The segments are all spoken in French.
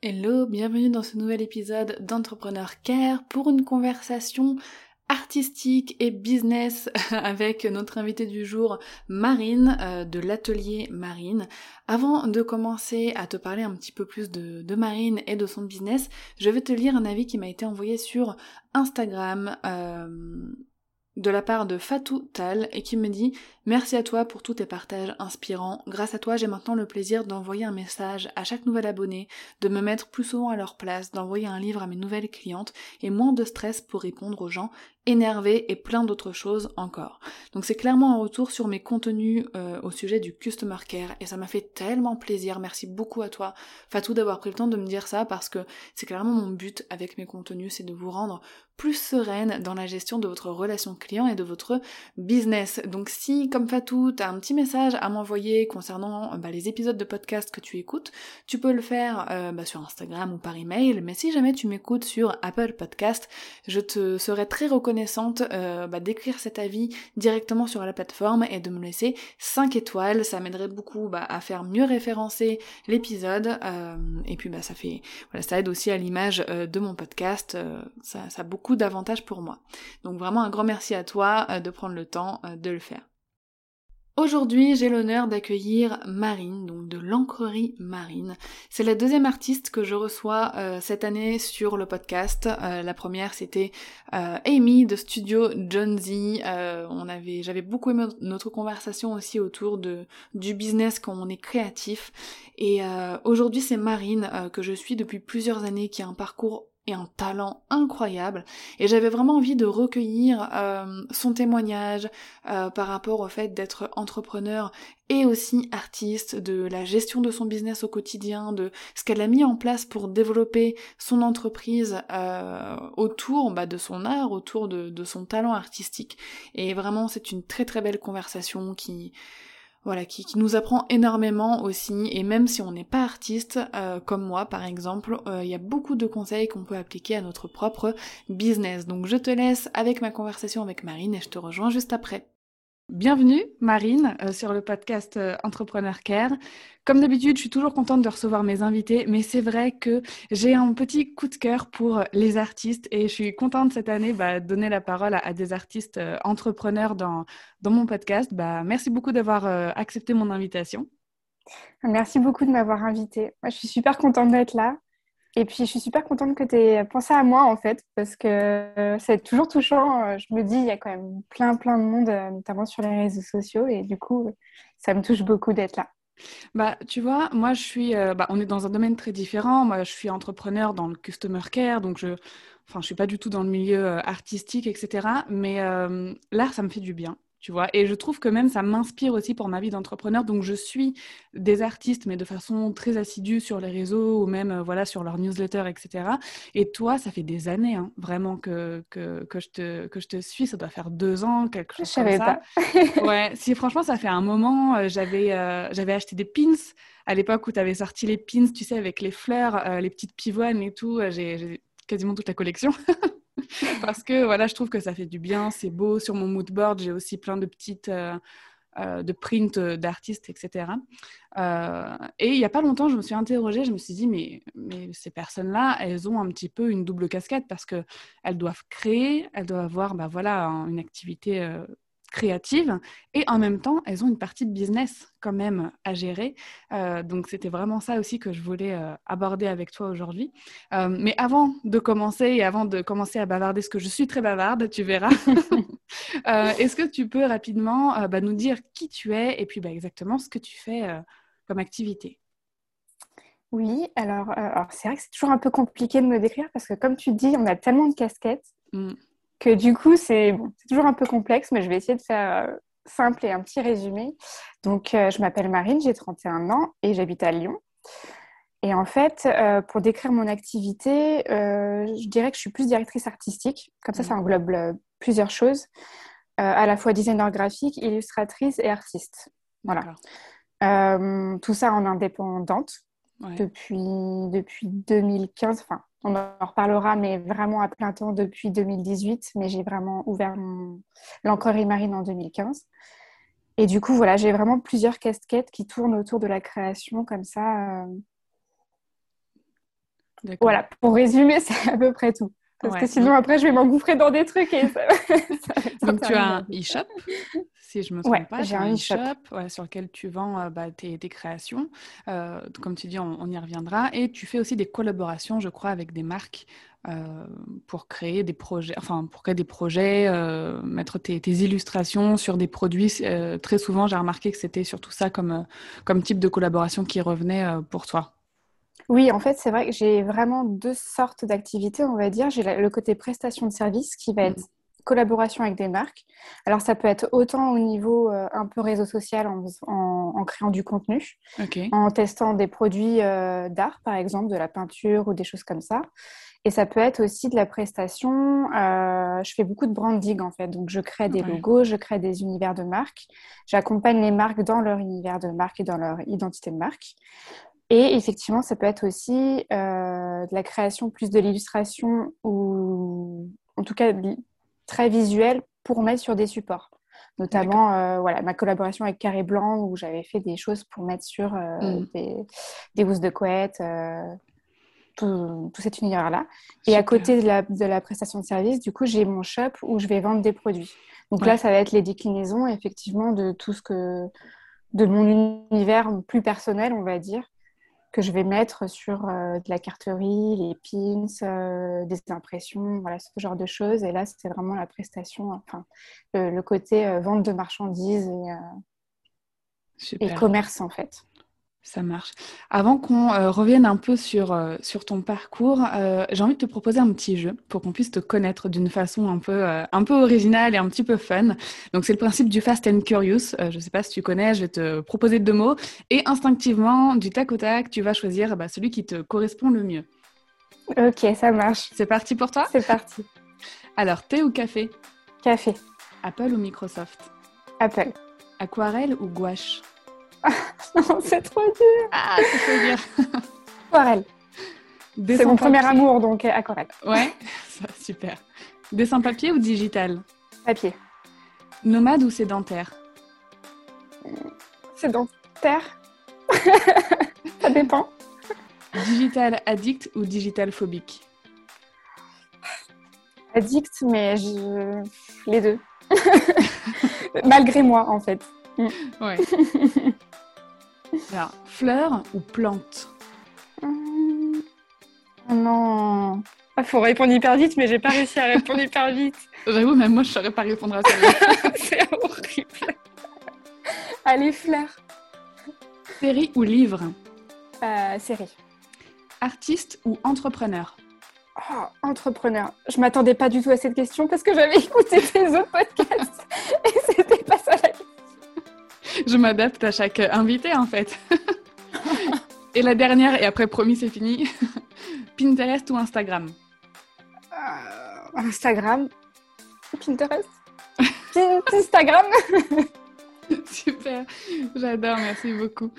Hello, bienvenue dans ce nouvel épisode d'Entrepreneur Care pour une conversation artistique et business avec notre invitée du jour Marine euh, de l'atelier Marine. Avant de commencer à te parler un petit peu plus de, Marine et de son business, je vais te lire un avis qui m'a été envoyé sur Instagram. Euh, de la part de Fatou Tal et qui me dit Merci à toi pour tous tes partages inspirants. Grâce à toi, j'ai maintenant le plaisir d'envoyer un message à chaque nouvel abonné, de me mettre plus souvent à leur place, d'envoyer un livre à mes nouvelles clientes et moins de stress pour répondre aux gens énervés et plein d'autres choses encore. Donc c'est clairement un retour sur mes contenus euh, au sujet du customer care et ça m'a fait tellement plaisir. Merci beaucoup à toi Fatou d'avoir pris le temps de me dire ça parce que c'est clairement mon but avec mes contenus, c'est de vous rendre plus sereine dans la gestion de votre relation client et de votre business. Donc si, comme Fatou, tu as un petit message à m'envoyer concernant bah, les épisodes de podcast que tu écoutes, tu peux le faire euh, bah, sur Instagram ou par email, mais si jamais tu m'écoutes sur Apple Podcast, je te serais très reconnaissante euh, bah, d'écrire cet avis directement sur la plateforme et de me laisser 5 étoiles, ça m'aiderait beaucoup à faire mieux référencer l'épisode, euh, et puis bah, ça aide aussi à l'image de mon podcast, ça, a beaucoup d'avantages pour moi. Donc vraiment un grand merci à toi euh, de prendre le temps euh, de le faire. Aujourd'hui, j'ai l'honneur d'accueillir Marine, donc de l'encrerie Marine. C'est la deuxième artiste que je reçois euh, cette année sur le podcast. la première, c'était Amy de Studio John Z. on avait, j'avais beaucoup aimé notre conversation aussi autour de du business quand on est créatif. Et aujourd'hui, c'est Marine que je suis depuis plusieurs années, qui a un parcours et un talent incroyable et j'avais vraiment envie de recueillir euh, son témoignage euh, par rapport au fait d'être entrepreneur et aussi artiste, de la gestion de son business au quotidien, de ce qu'elle a mis en place pour développer son entreprise euh, autour bah, de son art, autour de, de son talent artistique. Et vraiment c'est une très très belle conversation qui voilà, qui, nous apprend énormément aussi, et même si on n'est pas artiste, euh, comme moi par exemple, euh, il y a beaucoup de conseils qu'on peut appliquer à notre propre business. Donc je te laisse avec ma conversation avec Marine et je te rejoins juste après. Bienvenue Marine euh, sur le podcast euh, Entrepreneur Care. Comme d'habitude, je suis toujours contente de recevoir mes invités, mais c'est vrai que j'ai un petit coup de cœur pour les artistes et je suis contente cette année bah, de donner la parole à, des artistes euh, entrepreneurs dans, dans mon podcast. Bah, merci beaucoup d'avoir accepté mon invitation. Merci beaucoup de m'avoir invitée. Je suis super contente d'être là. Et puis, je suis super contente que tu aies pensé à moi, en fait, parce que euh, c'est toujours touchant. Euh, je me dis, il y a quand même plein, plein de monde, euh, notamment sur les réseaux sociaux. Et du coup, ça me touche beaucoup d'être là. Bah, tu vois, moi, je suis, bah, on est dans un domaine très différent. Moi, je suis entrepreneur dans le customer care, donc je, enfin, je suis pas du tout dans le milieu artistique, etc. Mais l'art, ça me fait du bien tu vois. Et je trouve que même ça m'inspire aussi pour ma vie d'entrepreneur. Donc, je suis des artistes, mais de façon très assidue sur les réseaux ou même euh, voilà sur leur newsletter, etc. Et toi, ça fait des années, hein, vraiment que, que, que, je te, que je te suis. Ça doit faire deux ans, quelque chose je comme ça. Pas. ouais, si franchement, ça fait un moment. Euh, j'avais euh, j'avais acheté des pins à l'époque où tu avais sorti les pins, tu sais, avec les fleurs, les petites pivoines et tout. J'ai quasiment toute la collection. parce que voilà, je trouve que ça fait du bien, c'est beau. Sur mon mood board, j'ai aussi plein de petites euh, euh, de prints d'artistes, etc. Euh, et il n'y a pas longtemps, je me suis interrogée, je me suis dit, mais, mais ces personnes-là, elles ont un petit peu une double casquette parce qu'elles doivent créer, elles doivent avoir bah, voilà, une activité créatives et en même temps elles ont une partie de business quand même à gérer. Euh, donc c'était vraiment ça aussi que je voulais euh, aborder avec toi aujourd'hui. Euh, mais avant de commencer et avant de commencer à bavarder ce que je suis très bavarde tu verras. Est-ce que tu peux rapidement bah, nous dire qui tu es et puis bah, exactement ce que tu fais comme activité? Oui, alors, alors c'est vrai que c'est toujours un peu compliqué de me décrire parce que comme tu dis, on a tellement de casquettes. Mmh que du coup, c'est toujours un peu complexe, mais je vais essayer de faire euh, simple et un petit résumé. Donc, euh, je m'appelle Marine, j'ai 31 ans et j'habite à Lyon. Et en fait, euh, pour décrire mon activité, je dirais que je suis plus directrice artistique. Comme ça, ça mmh. englobe plusieurs choses, à la fois designer graphique, illustratrice et artiste. Voilà. tout ça en indépendante depuis, depuis 2015. Enfin, on en reparlera, mais vraiment à plein temps depuis 2018. Mais j'ai vraiment ouvert l'encorerie marine en 2015. Et du coup, voilà, j'ai vraiment plusieurs casquettes qui tournent autour de la création comme ça. Euh, Voilà, pour résumer, c'est à peu près tout. Parce que sinon, après, je vais m'engouffrer dans des trucs. Et ça... Donc, tu as un e-shop, si je me trompe pas. J'ai un e-shop sur lequel tu vends euh, bah, tes, créations. Euh, comme tu dis, on, y reviendra. Et tu fais aussi des collaborations, je crois, avec des marques euh, pour créer des projets, enfin, pour créer des projets, mettre tes, illustrations sur des produits. très souvent, j'ai remarqué que c'était surtout ça comme, comme type de collaboration qui revenait pour toi. Oui, en fait, c'est vrai que j'ai vraiment deux sortes d'activités, on va dire. J'ai le côté prestation de service qui va être collaboration avec des marques. Alors, ça peut être autant au niveau euh, un peu réseau social en, créant du contenu, en testant des produits euh, d'art, par exemple, de la peinture ou des choses comme ça. Et ça peut être aussi de la prestation. Euh, je fais beaucoup de branding en fait. Donc, je crée des logos, je crée des univers de marque. J'accompagne les marques dans leur univers de marque et dans leur identité de marque. Et effectivement, ça peut être aussi euh, de la création plus de l'illustration ou en tout cas très visuelle pour mettre sur des supports. Notamment, euh, voilà, ma collaboration avec Carré Blanc où j'avais fait des choses pour mettre sur euh, mm. des, des housses de couette, tout, tout, cet univers-là. Et à côté de la, de la, prestation de service, du coup, j'ai mon shop où je vais vendre des produits. Donc là, ça va être les déclinaisons, effectivement, de tout ce que de mon univers plus personnel, on va dire, que je vais mettre sur euh, de la carterie, les pins, euh, des impressions, voilà, ce genre de choses. Et là, c'était vraiment la prestation, enfin, le, côté euh, vente de marchandises et commerce, en fait. Ça marche. Avant qu'on euh, revienne un peu sur, euh, sur ton parcours, euh, j'ai envie de te proposer un petit jeu pour qu'on puisse te connaître d'une façon un peu, un peu originale et un petit peu fun. Donc, c'est le principe du Fast and Curious. je ne sais pas si tu connais, je vais te proposer deux mots. Et instinctivement, du tac au tac, tu vas choisir bah, celui qui te correspond le mieux. Ok, ça marche. C'est parti pour toi? C'est parti. Alors, thé ou café? Café. Apple ou Microsoft? Apple. Aquarelle ou gouache? c'est trop dur. Ah, c'est trop dur. Aquarelle. C'est mon premier amour, donc euh, aquarelle. Ouais, super. Dessin papier ou digital? Papier. Nomade ou sédentaire? Sédentaire. Ça dépend. Digital addict ou digital phobique? Addict, mais je... les deux. Malgré moi, en fait. Ouais. Alors, fleur ou plante mmh. Non. Il faut répondre hyper vite, mais j'ai pas réussi à répondre hyper vite. J'avoue, même moi, je saurais pas répondre à ça. C'est horrible. Allez, fleur. Série ou livre euh, Série. Artiste ou entrepreneur oh, Entrepreneur. Je m'attendais pas du tout à cette question parce que j'avais écouté tes autres podcasts et je m'adapte à chaque invité en fait. et la dernière, et après promis c'est fini, Pinterest ou Instagram? Euh, Instagram. Pinterest Instagram Super, j'adore, merci beaucoup.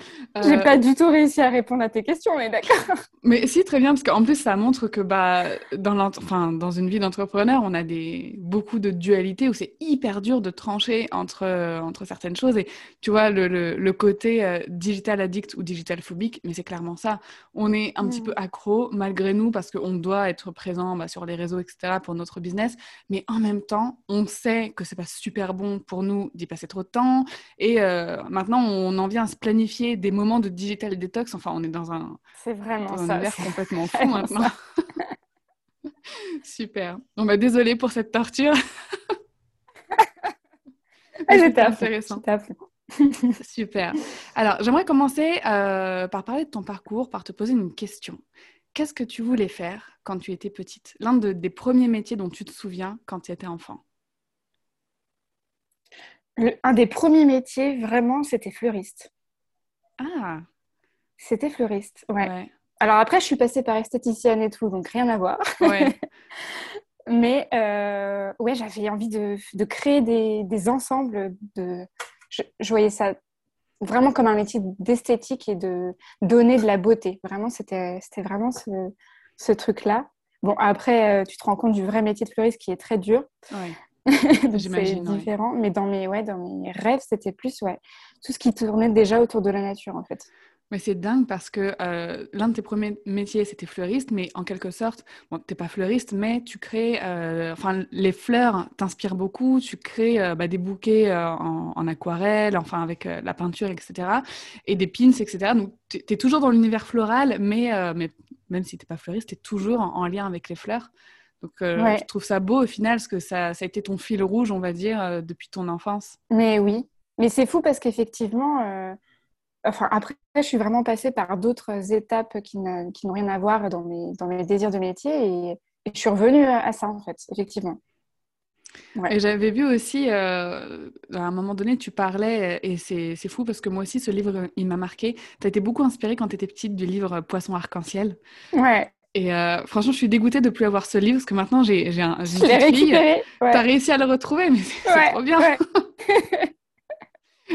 J'ai euh, pas du tout réussi à répondre à tes questions, mais d'accord. Mais si, très bien, parce qu'en plus, ça montre que bah, dans, enfin, dans une vie d'entrepreneur, on a des, beaucoup de dualité où c'est hyper dur de trancher entre, entre certaines choses. Et tu vois, le, le, côté euh, digital addict ou digital phobique, mais c'est clairement ça. On est un petit mm. peu accro, malgré nous, parce qu'on doit être présent bah, sur les réseaux, etc., pour notre business. Mais en même temps, on sait que c'est pas super bon pour nous d'y passer trop de temps et euh, maintenant, on en vient à se planifier des moments de digital detox. Enfin, on est dans un, c'est vraiment univers complètement fou maintenant. Super. On va bah, désolé pour cette torture. ah, C'était intéressant. Super. Alors, j'aimerais commencer euh, par parler de ton parcours, par te poser une question. Qu'est-ce que tu voulais faire quand tu étais petite? L'un des premiers métiers dont tu te souviens quand tu étais enfant? Un des premiers métiers, vraiment, c'était fleuriste. Ah C'était fleuriste, ouais. Alors après, je suis passée par esthéticienne et tout, donc rien à voir. Ouais. Mais euh, ouais, j'avais envie de, créer des, ensembles. De... Je, voyais ça vraiment comme un métier d'esthétique et de donner de la beauté. Vraiment, c'était vraiment ce, ce truc-là. Bon, après, euh, tu te rends compte du vrai métier de fleuriste qui est très dur. Ouais. c'est différent. Mais dans mes, ouais, dans mes rêves, c'était plus ouais, tout ce qui tournait déjà autour de la nature, en fait. Mais c'est dingue parce que euh, l'un de tes premiers métiers, c'était fleuriste, mais en quelque sorte, bon, tu n'es pas fleuriste, mais tu crées, euh, enfin, les fleurs t'inspirent beaucoup, tu crées euh, bah, des bouquets en, aquarelle, enfin, avec la peinture, etc., et des pins, etc. Donc, tu es toujours dans l'univers floral, mais, mais même si tu n'es pas fleuriste, tu es toujours en, lien avec les fleurs. Donc, je trouve ça beau au final, parce que ça, ça a été ton fil rouge, on va dire, depuis ton enfance. Mais oui, mais c'est fou parce qu'effectivement Enfin, après, je suis vraiment passée par d'autres étapes qui n'ont rien à voir dans mes, dans mes désirs de métier et, je suis revenue à, ça, en fait, effectivement. Et j'avais vu aussi, euh, à un moment donné, tu parlais, et c'est fou parce que moi aussi, ce livre, il m'a marqué. Tu as été beaucoup inspirée quand tu étais petite du livre Poisson arc-en-ciel. Ouais. Et euh, franchement, je suis dégoûtée de ne plus avoir ce livre parce que maintenant, j'ai un. Je l'ai récupéré. Tu as réussi à le retrouver, mais c'est trop bien.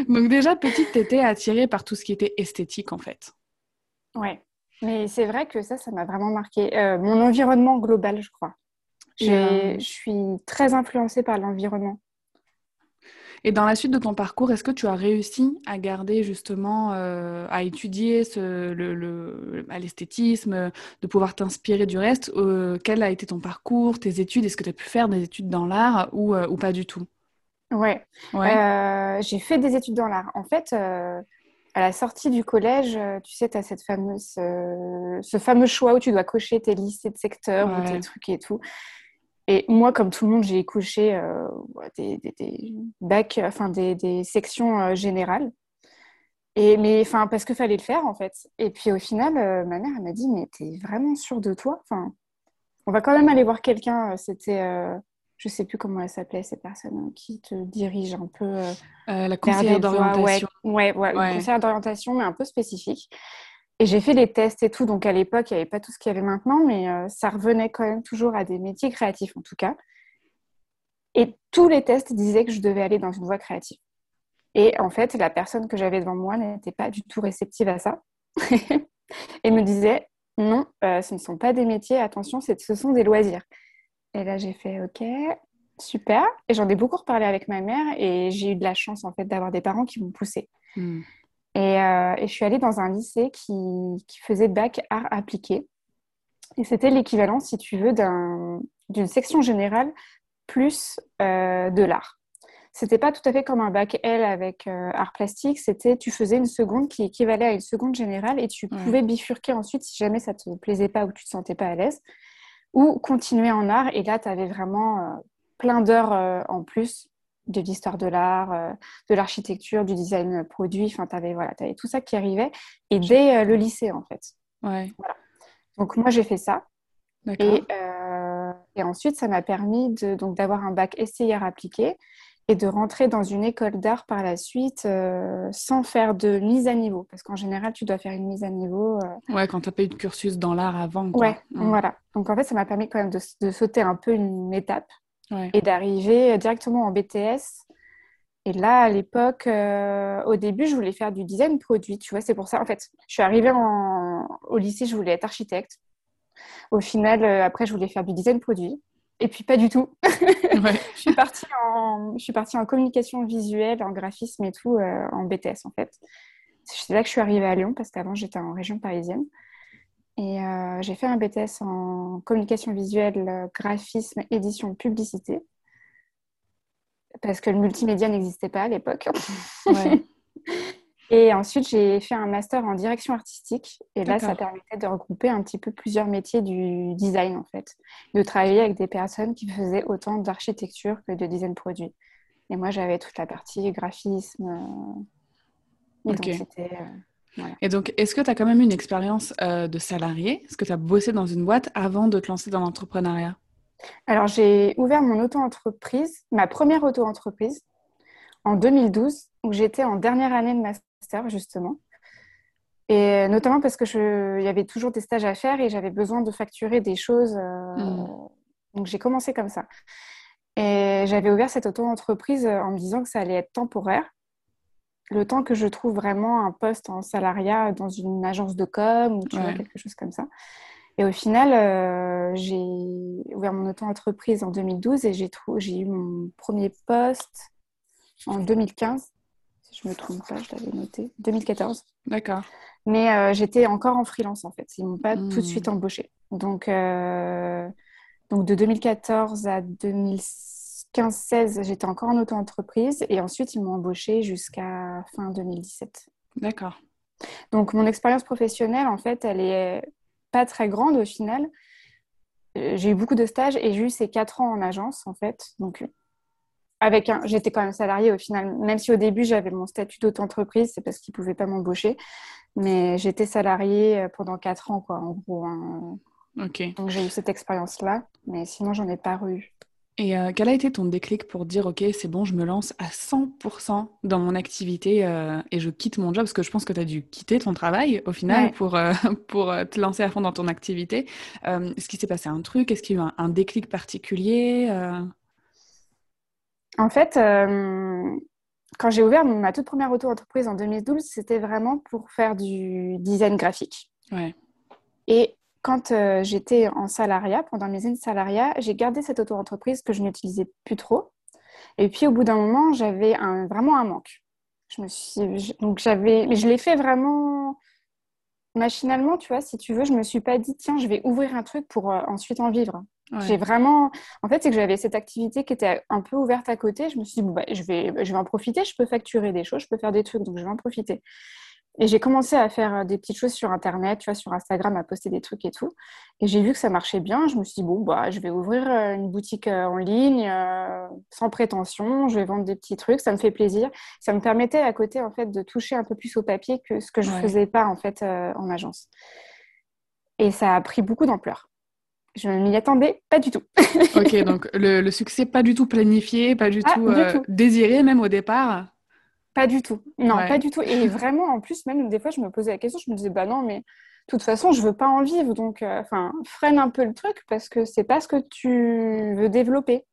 Donc déjà, petite, tu étais attirée par tout ce qui était esthétique, en fait. Ouais, mais c'est vrai que ça, ça m'a vraiment marqué. Euh, mon environnement global, je crois. Je suis très influencée par l'environnement. Et dans la suite de ton parcours, est-ce que tu as réussi à garder justement, euh, à étudier ce, le, l'esthétisme, de pouvoir t'inspirer du reste euh, Quel a été ton parcours, tes études? Est-ce que tu as pu faire des études dans l'art ou, ou pas du tout? Ouais. Euh, j'ai fait des études dans l'art. En fait, euh, à la sortie du collège, euh, tu sais, tu as cette fameuse, ce fameux choix où tu dois cocher tes lycées de secteur ou tes trucs et tout. Et moi, comme tout le monde, j'ai coché des, des, bacs, enfin des, sections générales. Et, mais enfin, parce qu'il fallait le faire, en fait. Et puis au final, ma mère, elle m'a dit, mais t'es vraiment sûre de toi? Enfin, On va quand même aller voir quelqu'un. C'était je sais plus comment elle s'appelait, ces personnes qui te dirigent un peu. Euh, euh, la conseillère d'orientation. Ouais, ouais, ouais, conseillère d'orientation, mais un peu spécifique. Et j'ai fait les tests et tout, donc à l'époque, il n'y avait pas tout ce qu'il y avait maintenant, mais euh, ça revenait quand même toujours à des métiers créatifs en tout cas. Et tous les tests disaient que je devais aller dans une voie créative. Et en fait, la personne que j'avais devant moi n'était pas du tout réceptive à ça. et me disait, non, ce ne sont pas des métiers, attention, ce sont des loisirs. Et là, j'ai fait OK, super. Et j'en ai beaucoup reparlé avec ma mère et j'ai eu de la chance en fait d'avoir des parents qui m'ont poussée. Euh, et, je suis allée dans un lycée qui, faisait bac art appliqué. Et c'était l'équivalent, si tu veux, d'une section générale plus euh, de l'art. C'était pas tout à fait comme un bac L avec euh, art plastique, c'était tu faisais une seconde qui équivalait à une seconde générale et tu pouvais bifurquer ensuite si jamais ça te plaisait pas ou tu te sentais pas à l'aise ou continuer en art. Et là, tu avais vraiment plein d'heures en plus de l'histoire de l'art, euh, de l'architecture, du design produit. Enfin, tu avais, voilà, avais tout ça qui arrivait. Et dès le lycée, en fait. Ouais. Donc, moi, j'ai fait ça. Et, et, ensuite, ça m'a permis d'avoir un bac SCIR appliqué et de rentrer dans une école d'art par la suite euh, sans faire de mise à niveau. Parce qu'en général, tu dois faire une mise à niveau. Euh... Ouais, quand tu n'as pas eu de cursus dans l'art avant. Quoi. Ouais, voilà. Donc en fait, ça m'a permis quand même de, de, sauter un peu une étape et d'arriver directement en BTS. Et là, à l'époque, euh, au début, je voulais faire du design produit. Tu vois, c'est pour ça. En fait, je suis arrivée en... au lycée, je voulais être architecte. Au final, euh, après, je voulais faire du design produit. Et puis pas du tout. je, suis partie en, je suis partie en communication visuelle, en graphisme et tout, euh, en BTS en fait. C'est là que je suis arrivée à Lyon parce qu'avant j'étais en région parisienne. Et euh, j'ai fait un BTS en communication visuelle, graphisme, édition, publicité. Parce que le multimédia n'existait pas à l'époque. Ouais. Et ensuite, j'ai fait un master en direction artistique. Et là, ça permettait de regrouper un petit peu plusieurs métiers du design, en fait. De travailler avec des personnes qui faisaient autant d'architecture que de design produit. Et moi, j'avais toute la partie graphisme, euh, identité. Euh, et donc, est-ce que tu as quand même une expérience euh, de salarié? Est-ce que tu as bossé dans une boîte avant de te lancer dans l'entrepreneuriat? Alors, j'ai ouvert mon auto-entreprise, ma première auto-entreprise, en 2012, où j'étais en dernière année de master justement. Et notamment parce que je, y avait toujours des stages à faire et j'avais besoin de facturer des choses. Euh, mm. Donc j'ai commencé comme ça. Et j'avais ouvert cette auto-entreprise en me disant que ça allait être temporaire. Le temps que je trouve vraiment un poste en salariat dans une agence de com ou tu vois, quelque chose comme ça. Et au final, euh, j'ai ouvert mon auto-entreprise en 2012 et j'ai eu mon premier poste en 2015 si je me trompe pas, je l'avais noté. 2014. D'accord. Mais j'étais encore en freelance en fait. Ils m'ont pas tout de hmm. suite embauché. Donc, donc de 2014 à 2015-16, j'étais encore en auto-entreprise et ensuite ils m'ont embauché jusqu'à fin 2017. D'accord. Donc mon expérience professionnelle, en fait, elle est pas très grande au final. Euh, j'ai eu beaucoup de stages et j'ai eu ces quatre ans en agence, en fait. Donc avec un, j'étais quand même salariée au final, même si au début j'avais mon statut d'auto-entreprise, c'est parce qu'ils ne pouvaient pas m'embaucher, mais j'étais salariée euh, pendant quatre ans, quoi, en gros. Hein. Ok. Donc j'ai eu cette expérience-là, mais sinon j'en ai pas eu. Et euh, quel a été ton déclic pour dire, OK, c'est bon, je me lance à 100% dans mon activité euh, et je quitte mon job? Parce que je pense que tu as dû quitter ton travail au final pour, euh, pour te lancer à fond dans ton activité. Est-ce qu'il s'est passé un truc? Est-ce qu'il y a eu un, déclic particulier En fait, quand j'ai ouvert ma toute première auto-entreprise en 2012, c'était vraiment pour faire du design graphique. Ouais. Et quand euh, j'étais en salariat, pendant mes années de salariat, j'ai gardé cette auto-entreprise que je n'utilisais plus trop. Et puis au bout d'un moment, j'avais un, vraiment un manque. Je me suis, donc j'avais, mais je l'ai fait vraiment machinalement, tu vois, si tu veux. Je me suis pas dit tiens, je vais ouvrir un truc pour euh, ensuite en vivre. J'ai vraiment, en fait, c'est que j'avais cette activité qui était un peu ouverte à côté. Je me suis dit bon bah, je vais, je vais en profiter. Je peux facturer des choses, je peux faire des trucs, donc je vais en profiter. Et j'ai commencé à faire euh, des petites choses sur Internet, tu vois, sur Instagram, à poster des trucs et tout. Et j'ai vu que ça marchait bien. Je me suis dit, bon, bah, je vais ouvrir euh, une boutique euh, en ligne, sans prétention. Je vais vendre des petits trucs. Ça me fait plaisir. Ça me permettait à côté, en fait, de toucher un peu plus au papier que ce que je ne faisais pas, en fait, en agence. Et ça a pris beaucoup d'ampleur. Je ne m'y attendais pas du tout. ok, donc le, succès pas du tout planifié, pas du, ah, tout, tout, désiré même au départ. Pas du tout. Non, pas du tout. Et vraiment, en plus, même des fois, je me posais la question, je me disais, bah non, mais de toute façon, je veux pas en vivre. Donc, euh, enfin, freine un peu le truc parce que c'est pas ce que tu veux développer.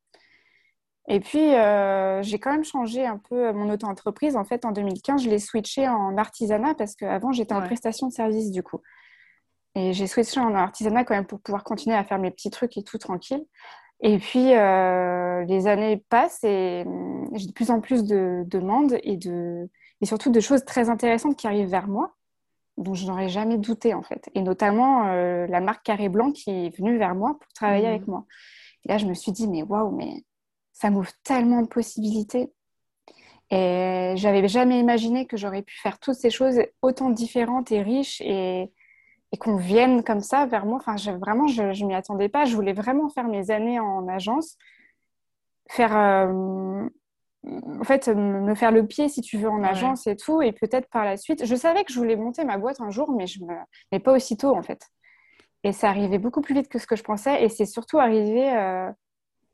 Et puis, euh, j'ai quand même changé un peu mon auto-entreprise. En fait, en 2015, je l'ai switché en artisanat parce qu'avant, j'étais en prestation de service, du coup. Et j'ai switché en artisanat quand même pour pouvoir continuer à faire mes petits trucs et tout tranquille. Et puis, euh, les années passent et hum, j'ai de plus en plus de demandes et, de, et surtout de choses très intéressantes qui arrivent vers moi, dont je n'aurais jamais douté en fait. Et notamment euh, la marque Carré Blanc qui est venue vers moi pour travailler mmh. avec moi. Et là, je me suis dit, mais waouh, mais ça m'ouvre tellement de possibilités. Et j'avais jamais imaginé que j'aurais pu faire toutes ces choses autant différentes et riches et, et qu'on vienne comme ça vers moi. Enfin, vraiment, je ne m'y attendais pas. Je voulais vraiment faire mes années en agence, faire, euh, en fait, me faire le pied, si tu veux, en agence et tout, et peut-être par la suite. Je savais que je voulais monter ma boîte un jour, mais, je me... mais pas aussitôt, en fait. Et ça arrivait beaucoup plus vite que ce que je pensais, et c'est surtout arrivé euh,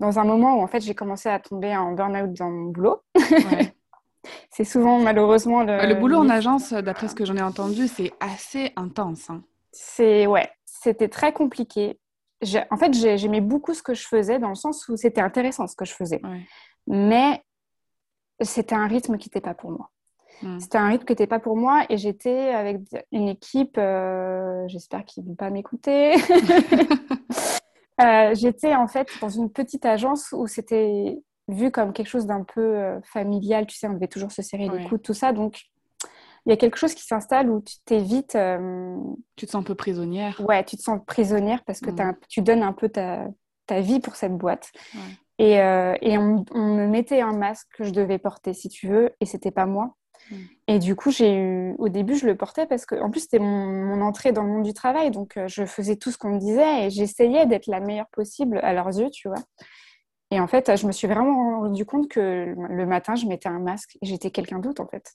dans un moment où, en fait, j'ai commencé à tomber en burn-out dans mon boulot. c'est souvent, malheureusement, le... Le boulot en agence, d'après ce que j'en ai entendu, c'est assez intense. Hein. C'est ouais, c'était très compliqué. En fait, j'aimais beaucoup ce que je faisais dans le sens où c'était intéressant ce que je faisais. Mais c'était un rythme qui n'était pas pour moi. Hmm. C'était un rythme qui n'était pas pour moi et j'étais avec une équipe, euh, j'espère qu'ils ne vont pas m'écouter. Euh, j'étais en fait dans une petite agence où c'était vu comme quelque chose d'un peu euh, familial, tu sais, on devait toujours se serrer les coudes, tout ça. Donc, il y a quelque chose qui s'installe où tu t'évites. Euh, tu te sens un peu prisonnière. Ouais, tu te sens prisonnière parce que mm. tu donnes un peu ta, ta, vie pour cette boîte. Et, euh, et on, me mettait un masque que je devais porter, si tu veux, et c'était pas moi. Mm. Et du coup, j'ai eu, au début, je le portais parce que, en plus, c'était mon, entrée dans le monde du travail, donc euh, je faisais tout ce qu'on me disait et j'essayais d'être la meilleure possible à leurs yeux, tu vois. Et en fait, je me suis vraiment rendu compte que le matin, je mettais un masque et j'étais quelqu'un d'autre, en fait.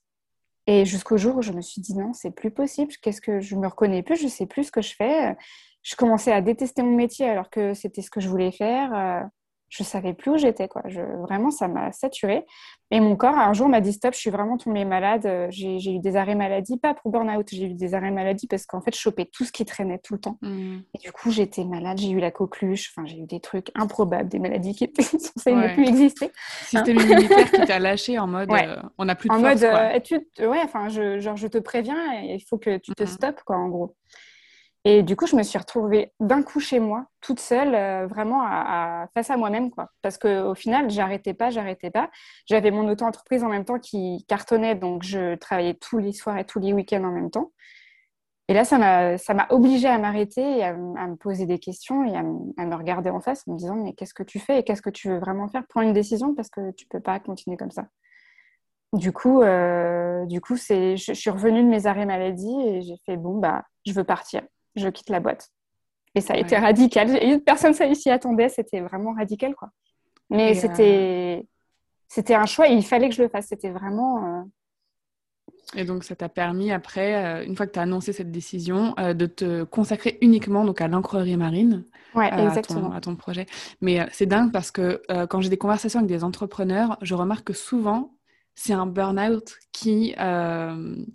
Et jusqu'au jour où je me suis dit non, c'est plus possible. Qu'est-ce que je me reconnais plus Je sais plus ce que je fais. Je commençais à détester mon métier alors que c'était ce que je voulais faire. Je savais plus où j'étais quoi. Je, vraiment, ça m'a saturé. Et mon corps, un jour, m'a dit stop. Je suis vraiment tombée malade. Euh, j'ai eu des arrêts maladie, pas pour burn-out. J'ai eu des arrêts maladie parce qu'en fait, je chopais tout ce qui traînait tout le temps. Mmh. Et du coup, j'étais malade. J'ai eu la coqueluche. Enfin, j'ai eu des trucs improbables, des maladies qui étaient censées ne plus exister. Système immunitaire qui t'a lâché en mode, euh, on n'a plus de en force. En mode, euh, ouais, enfin, je, genre, je te préviens. Il faut que tu te mmh. stoppes quoi, en gros. Et du coup, je me suis retrouvée d'un coup chez moi, toute seule, euh, vraiment face à moi-même, quoi. Parce qu'au final, j'arrêtais pas, j'arrêtais pas. J'avais mon auto-entreprise en même temps qui cartonnait, donc je travaillais tous les soirs et tous les week-ends en même temps. Et là, ça m'a, obligée à m'arrêter et à, me poser des questions et à, me regarder en face en me disant mais qu'est-ce que tu fais et qu'est-ce que tu veux vraiment faire? Prends une décision parce que tu peux pas continuer comme ça. Du coup, euh, du coup, c'est, je, suis revenue de mes arrêts maladie et j'ai fait bon bah, je veux partir je quitte la boîte. Et ça a été radical. Et personne ne s'y attendait. C'était vraiment radical, quoi. Mais c'était, euh, c'était un choix et il fallait que je le fasse. C'était vraiment. Euh, et donc, ça t'a permis, après, euh, une fois que tu as annoncé cette décision, de te consacrer uniquement donc, à l'encrerie marine, ouais, exactement. À, ton, projet. Mais c'est dingue parce que quand j'ai des conversations avec des entrepreneurs, je remarque que souvent, c'est un burn-out qui,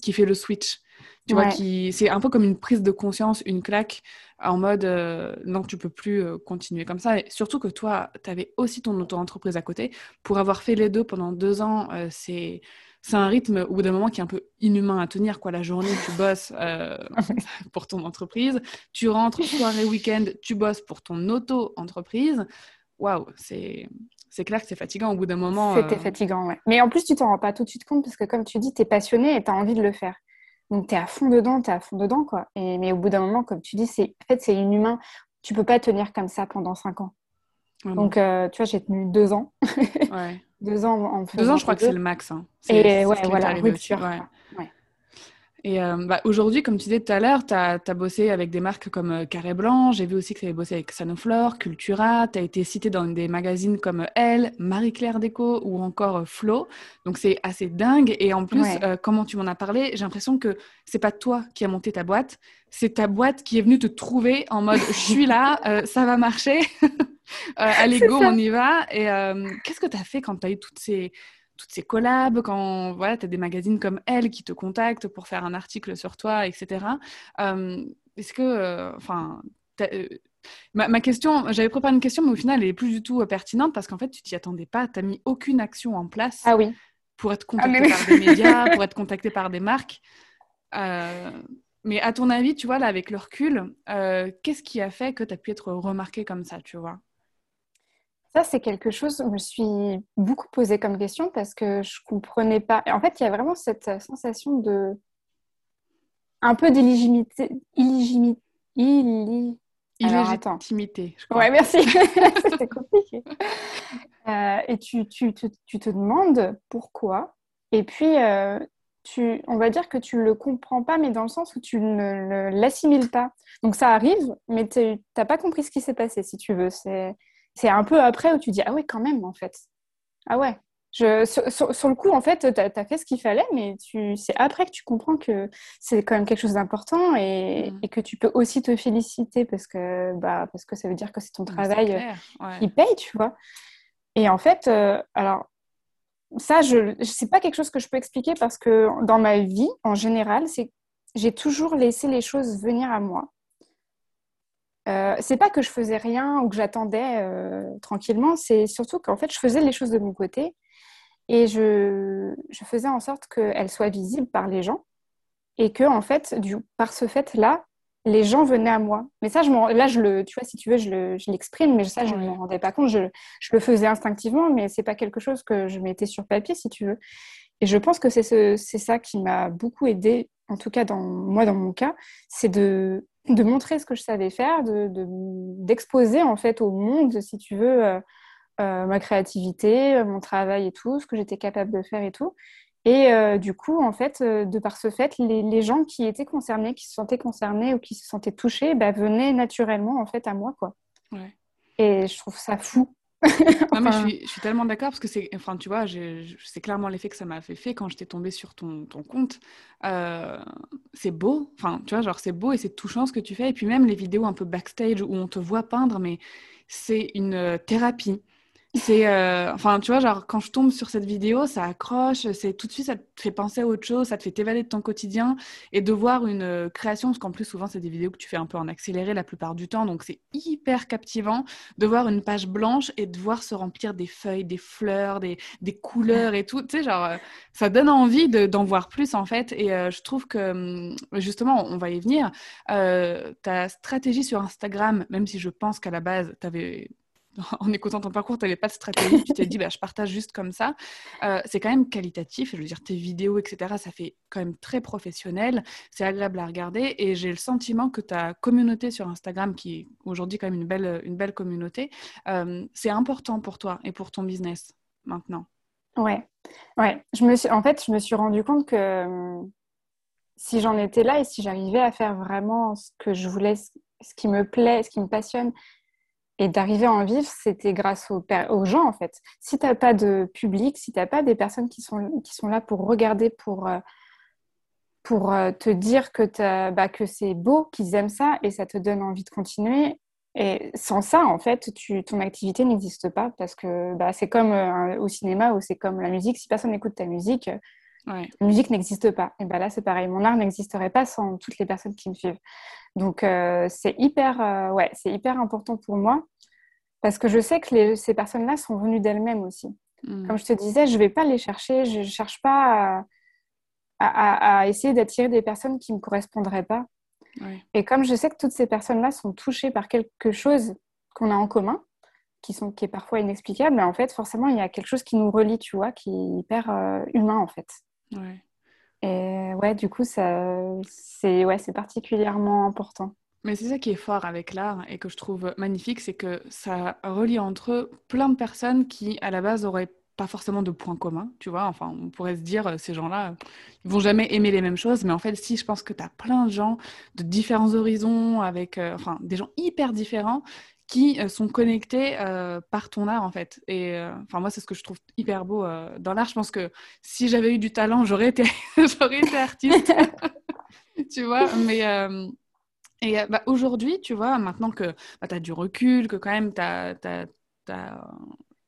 qui fait le switch. Tu vois, qui, c'est un peu comme une prise de conscience, une claque en mode euh, non, tu peux plus euh, continuer comme ça. Et surtout que toi, tu avais aussi ton auto-entreprise à côté. Pour avoir fait les deux pendant deux ans, euh, c'est c'est un rythme au bout d'un moment qui est un peu inhumain à tenir. Quoi. La journée, tu bosses pour ton entreprise. Tu rentres soirée, week-end, tu bosses pour ton auto-entreprise. Waouh, c'est c'est clair que c'est fatigant au bout d'un moment. C'était fatigant, ouais. Mais en plus, tu t'en rends pas tout de suite compte parce que, comme tu dis, tu es passionné et tu as envie de le faire. Donc, tu es à fond dedans, tu es à fond dedans, quoi. Et, mais au bout d'un moment, comme tu dis, c'est, en fait, c'est inhumain. Tu peux pas tenir comme ça pendant cinq ans. Donc, euh, tu vois, j'ai tenu deux ans. ouais. deux ans en Deux ans, je crois que c'est le max. Hein. Et ouais, voilà, rupture. Et euh, bah, aujourd'hui, comme tu disais tout à l'heure, tu as, bossé avec des marques comme euh, Carré Blanc. J'ai vu aussi que tu avais bossé avec Sanoflore, Cultura. Tu as été cité dans des magazines comme Elle, Marie-Claire Déco ou encore euh, Flo. Donc c'est assez dingue. Et en plus, comment tu m'en as parlé, j'ai l'impression que c'est pas toi qui as monté ta boîte, c'est ta boîte qui est venue te trouver en mode je suis là, ça va marcher. allez, go, on y va. Et qu'est-ce que tu as fait quand tu as eu toutes ces toutes ces collabs, quand voilà, tu as des magazines comme Elle qui te contactent pour faire un article sur toi, etc. Euh, est-ce que, euh, enfin, euh, ma, question, j'avais préparé une question, mais au final, elle est plus du tout pertinente parce qu'en fait, tu t'y attendais pas, tu n'as mis aucune action en place ah oui. pour être ah, contacté par des médias, pour être contacté par des marques. mais à ton avis, tu vois, là, avec le recul, qu'est-ce qui a fait que tu as pu être remarqué comme ça, tu vois? Ça, c'est quelque chose je me suis beaucoup posé comme question parce que je comprenais pas. En fait, il y a vraiment cette sensation de. un peu d'illégitimité. Illégitimité. Illégitimité, je crois. Ouais, merci. C'était compliqué. Euh, et tu, tu, tu, tu, te demandes pourquoi. Et puis, euh, tu, on va dire que tu ne le comprends pas, mais dans le sens où tu ne l'assimiles pas. Donc, ça arrive, mais tu n'as pas compris ce qui s'est passé, si tu veux. C'est c'est un peu après où tu dis Ah ouais, quand même, en fait. Ah ouais. Je, sur, le coup, en fait, tu as, fait ce qu'il fallait, mais c'est après que tu comprends que c'est quand même quelque chose d'important et, mm. que tu peux aussi te féliciter parce que, bah, parce que ça veut dire que c'est ton travail qui paye, tu vois. Et en fait, euh, alors, ça, je n'est pas quelque chose que je peux expliquer parce que dans ma vie, en général, c'est j'ai toujours laissé les choses venir à moi. Euh, c'est pas que je faisais rien ou que j'attendais euh, tranquillement, c'est surtout qu'en fait, je faisais les choses de mon côté et je, faisais en sorte qu'elles soient visibles par les gens et que, en fait, du, par ce fait-là, les gens venaient à moi. Mais ça, je là, je le, tu vois, si tu veux, je l'exprime, mais ça, je ne m'en rendais pas compte. Je, le faisais instinctivement, mais c'est pas quelque chose que je mettais sur papier, si tu veux. Et je pense que c'est ce, ça qui m'a beaucoup aidé, en tout cas, dans, moi, dans mon cas, c'est de de montrer ce que je savais faire, d'exposer de, en fait au monde, si tu veux, euh, euh, ma créativité, euh, mon travail et tout, ce que j'étais capable de faire et tout. Et du coup, en fait, de par ce fait, les, gens qui étaient concernés, qui se sentaient concernés ou qui se sentaient touchés, bah, venaient naturellement en fait à moi, quoi. Et je trouve ça fou non, mais je suis, je suis tellement d'accord parce que c'est, enfin, tu vois, c'est clairement l'effet que ça m'a fait fait quand j'étais tombée sur ton, ton compte. Euh, c'est beau, enfin, tu vois, genre, c'est beau et c'est touchant ce que tu fais. Et puis même les vidéos un peu backstage où on te voit peindre, mais c'est une euh, thérapie. C'est, euh, enfin, tu vois, genre quand je tombe sur cette vidéo, ça accroche, c'est tout de suite, ça te fait penser à autre chose, ça te fait t'évader de ton quotidien et de voir une euh, création, parce qu'en plus souvent c'est des vidéos que tu fais un peu en accéléré la plupart du temps, donc c'est hyper captivant de voir une page blanche et de voir se remplir des feuilles, des fleurs, des, des couleurs et tout, tu sais, genre ça donne envie d'en voir plus en fait, et je trouve que hum, justement, on va y venir. ta stratégie sur Instagram, même si je pense qu'à la base, tu avais en écoutant ton parcours, tu n'avais pas de stratégie, tu t'es dit, bah, je partage juste comme ça. Euh, c'est quand même qualitatif. Je veux dire, tes vidéos, etc., ça fait quand même très professionnel. C'est agréable à regarder. Et j'ai le sentiment que ta communauté sur Instagram, qui est aujourd'hui quand même une belle, une belle communauté, euh, c'est important pour toi et pour ton business maintenant. Ouais, ouais. En fait, je me suis rendu compte que hum, si j'en étais là et si j'arrivais à faire vraiment ce que je voulais, ce qui me plaît, ce qui me passionne, et d'arriver à en vivre, c'était grâce aux, gens, en fait. Si tu n'as pas de public, si tu n'as pas des personnes qui sont, qui sont là pour regarder, pour, euh, pour euh, te dire que, bah, que c'est beau, qu'ils aiment ça, et ça te donne envie de continuer, et sans ça, en fait, tu, ton activité n'existe pas, parce que bah, c'est comme euh, au cinéma ou c'est comme la musique. Si personne n'écoute ta musique, la musique n'existe pas. Et ben là, c'est pareil. Mon art n'existerait pas sans toutes les personnes qui me suivent. Donc, euh, c'est hyper, euh, ouais, c'est hyper important pour moi parce que je sais que ces personnes-là sont venues d'elles-mêmes aussi. Mm. Comme je te disais, je ne vais pas les chercher. Je ne cherche pas à, essayer d'attirer des personnes qui ne me correspondraient pas. Et comme je sais que toutes ces personnes-là sont touchées par quelque chose qu'on a en commun, qui, sont, qui est parfois inexplicable, en fait, forcément, il y a quelque chose qui nous relie, tu vois, qui est hyper euh, humain, en fait. Ouais. Et ouais, du coup, ça, c'est ouais, particulièrement important. Mais c'est ça qui est fort avec l'art et que je trouve magnifique, c'est que ça relie entre eux plein de personnes qui, à la base, auraient pas forcément de points communs, tu vois. Enfin, on pourrait se dire, ces gens-là, ils vont jamais aimer les mêmes choses, mais en fait, si, je pense que tu as plein de gens de différents horizons, avec, euh, enfin, des gens hyper différents qui euh, sont connectés euh, par ton art en fait. Et euh, enfin moi c'est ce que je trouve hyper beau dans l'art. Je pense que si j'avais eu du talent, j'aurais été j'aurais été artiste. tu vois, mais et bah, aujourd'hui, tu vois, maintenant que bah, tu as du recul, que quand même tu as,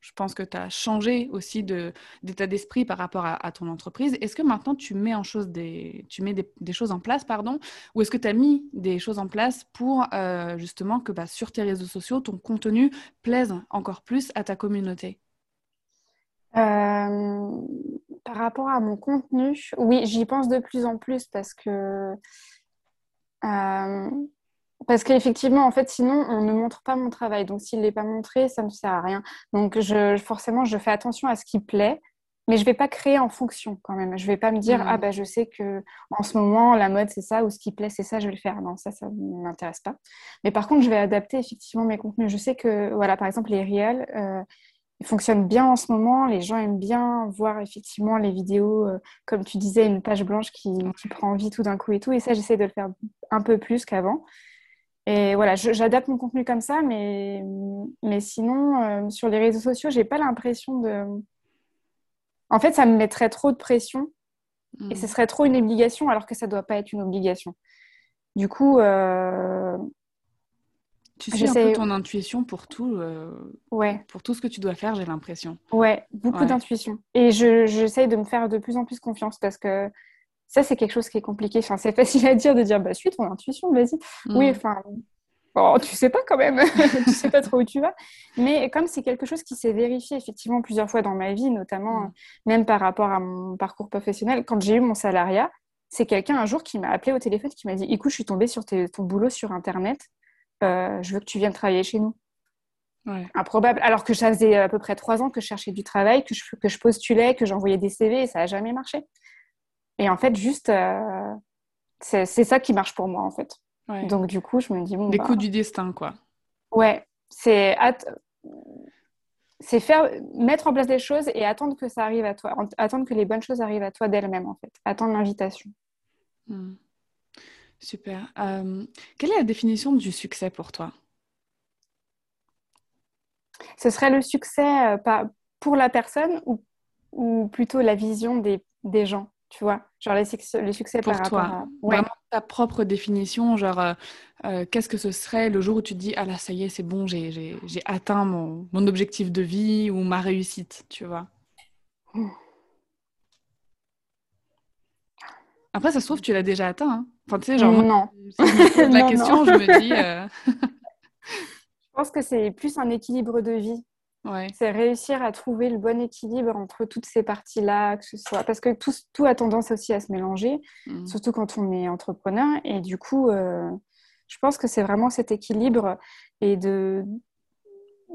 je pense que tu as changé aussi d'état d'esprit par rapport à, ton entreprise. Est-ce que maintenant tu mets, en chose des, tu mets des, choses en place, pardon, ou est-ce que tu as mis des choses en place pour euh, justement que bah, sur tes réseaux sociaux, ton contenu plaise encore plus à ta communauté? Euh, Par rapport à mon contenu, oui, j'y pense de plus en plus parce que... Euh, parce qu'effectivement, en fait, sinon, on ne montre pas mon travail. Donc, s'il n'est pas montré, ça ne sert à rien. Donc, je, forcément, je fais attention à ce qui plaît, mais je ne vais pas créer en fonction quand même. Je ne vais pas me dire, ah bah, je sais que en ce moment, la mode, c'est ça, ou ce qui plaît, c'est ça, je vais le faire. Non, ça, ça ne m'intéresse pas. Mais par contre, je vais adapter effectivement mes contenus. Je sais que, voilà, par exemple, les réels, euh, ils fonctionnent bien en ce moment. Les gens aiment bien voir effectivement les vidéos, euh, comme tu disais, une page blanche qui, qui prend vie tout d'un coup et tout. Et ça, j'essaie de le faire un peu plus qu'avant. Et voilà, j'adapte mon contenu comme ça, mais, mais sinon, euh, sur les réseaux sociaux, j'ai pas l'impression de. En fait, ça me mettrait trop de pression et ce hmm. serait trop une obligation alors que ça doit pas être une obligation. Du coup. Euh... Tu sais un peu ton intuition pour tout, euh, ouais. pour tout ce que tu dois faire, j'ai l'impression. Ouais, beaucoup d'intuition. Et j'essaye de me faire de plus en plus confiance parce que ça, c'est quelque chose qui est compliqué. Enfin, c'est facile à dire de dire, bah, suis ton intuition, vas-y. Oui, mm. enfin, bon, tu sais pas quand même, tu sais pas trop où tu vas. Mais comme c'est quelque chose qui s'est vérifié effectivement plusieurs fois dans ma vie, notamment mm. même par rapport à mon parcours professionnel, quand j'ai eu mon salariat, c'est quelqu'un un jour qui m'a appelé au téléphone, qui m'a dit, écoute, je suis tombée sur ton boulot sur Internet, euh, je veux que tu viennes travailler chez nous. Improbable. Alors que ça faisait à peu près trois ans que je cherchais du travail, que je, que je postulais, que j'envoyais des CV et ça n'a jamais marché. Et en fait, juste, euh, c'est ça qui marche pour moi, en fait. Donc, du coup, je me dis... Bon, Des bah coups du destin, quoi. Ouais, c'est c'est faire mettre en place des choses et attendre que ça arrive à toi, attendre que les bonnes choses arrivent à toi d'elles-mêmes en fait, attendre l'invitation. Hmm. Super. Euh, quelle est la définition du succès pour toi? Ce serait le succès euh, pour la personne ou, ou plutôt la vision des, des gens? Tu vois Genre les, succès, les succès pour par toi. rapport à... Vraiment ta propre définition, genre, euh, euh, qu'est-ce que ce serait le jour où tu te dis, ah là, ça y est, c'est bon, j'ai atteint mon, mon, objectif de vie ou ma réussite, tu vois? Après, ça se trouve, tu l'as déjà atteint. Hein. Enfin, tu sais, genre, non. si je me pose la question, je me dis. Euh, je pense que c'est plus un équilibre de vie. Ouais. C'est réussir à trouver le bon équilibre entre toutes ces parties-là, que ce soit parce que tout, tout, a tendance aussi à se mélanger, mmh. surtout quand on est entrepreneur. Et du coup, euh, je pense que c'est vraiment cet équilibre et de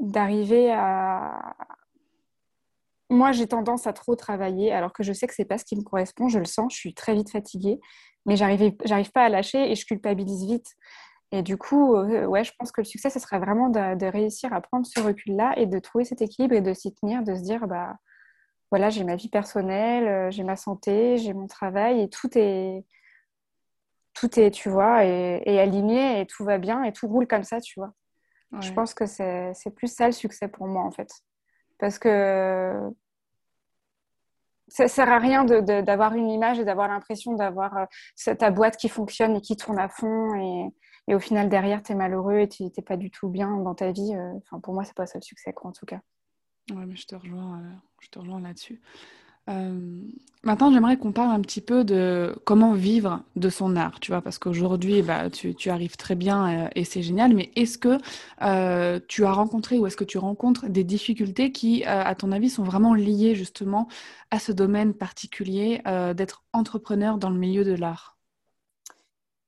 d'arriver à. Moi, j'ai tendance à trop travailler, alors que je sais que c'est pas ce qui me correspond. Je le sens, je suis très vite fatiguée, mais j'arrive pas à lâcher et je culpabilise vite. Et du coup, euh, ouais, je pense que le succès, ce serait vraiment de, réussir à prendre ce recul-là et de trouver cet équilibre et de s'y tenir, de se dire, bah, voilà, j'ai ma vie personnelle, euh, j'ai ma santé, j'ai mon travail et tout est, tout est, tu vois, et, aligné et tout va bien et tout roule comme ça, tu vois. Je pense que c'est plus ça le succès pour moi, en fait. Parce que ça sert à rien d'avoir une image et d'avoir l'impression d'avoir euh, ta boîte qui fonctionne et qui tourne à fond et, et au final derrière tu es malheureux et tu n'es pas du tout bien dans ta vie. Euh, enfin pour moi c'est pas ça le succès quoi en tout cas. Ouais mais je te rejoins, euh, je te rejoins là-dessus. maintenant, j'aimerais qu'on parle un petit peu de comment vivre de son art, tu vois, parce qu'aujourd'hui, bah, tu, tu, arrives très bien et c'est génial, mais est-ce que tu as rencontré ou est-ce que tu rencontres des difficultés qui, à ton avis, sont vraiment liées justement à ce domaine particulier d'être entrepreneur dans le milieu de l'art?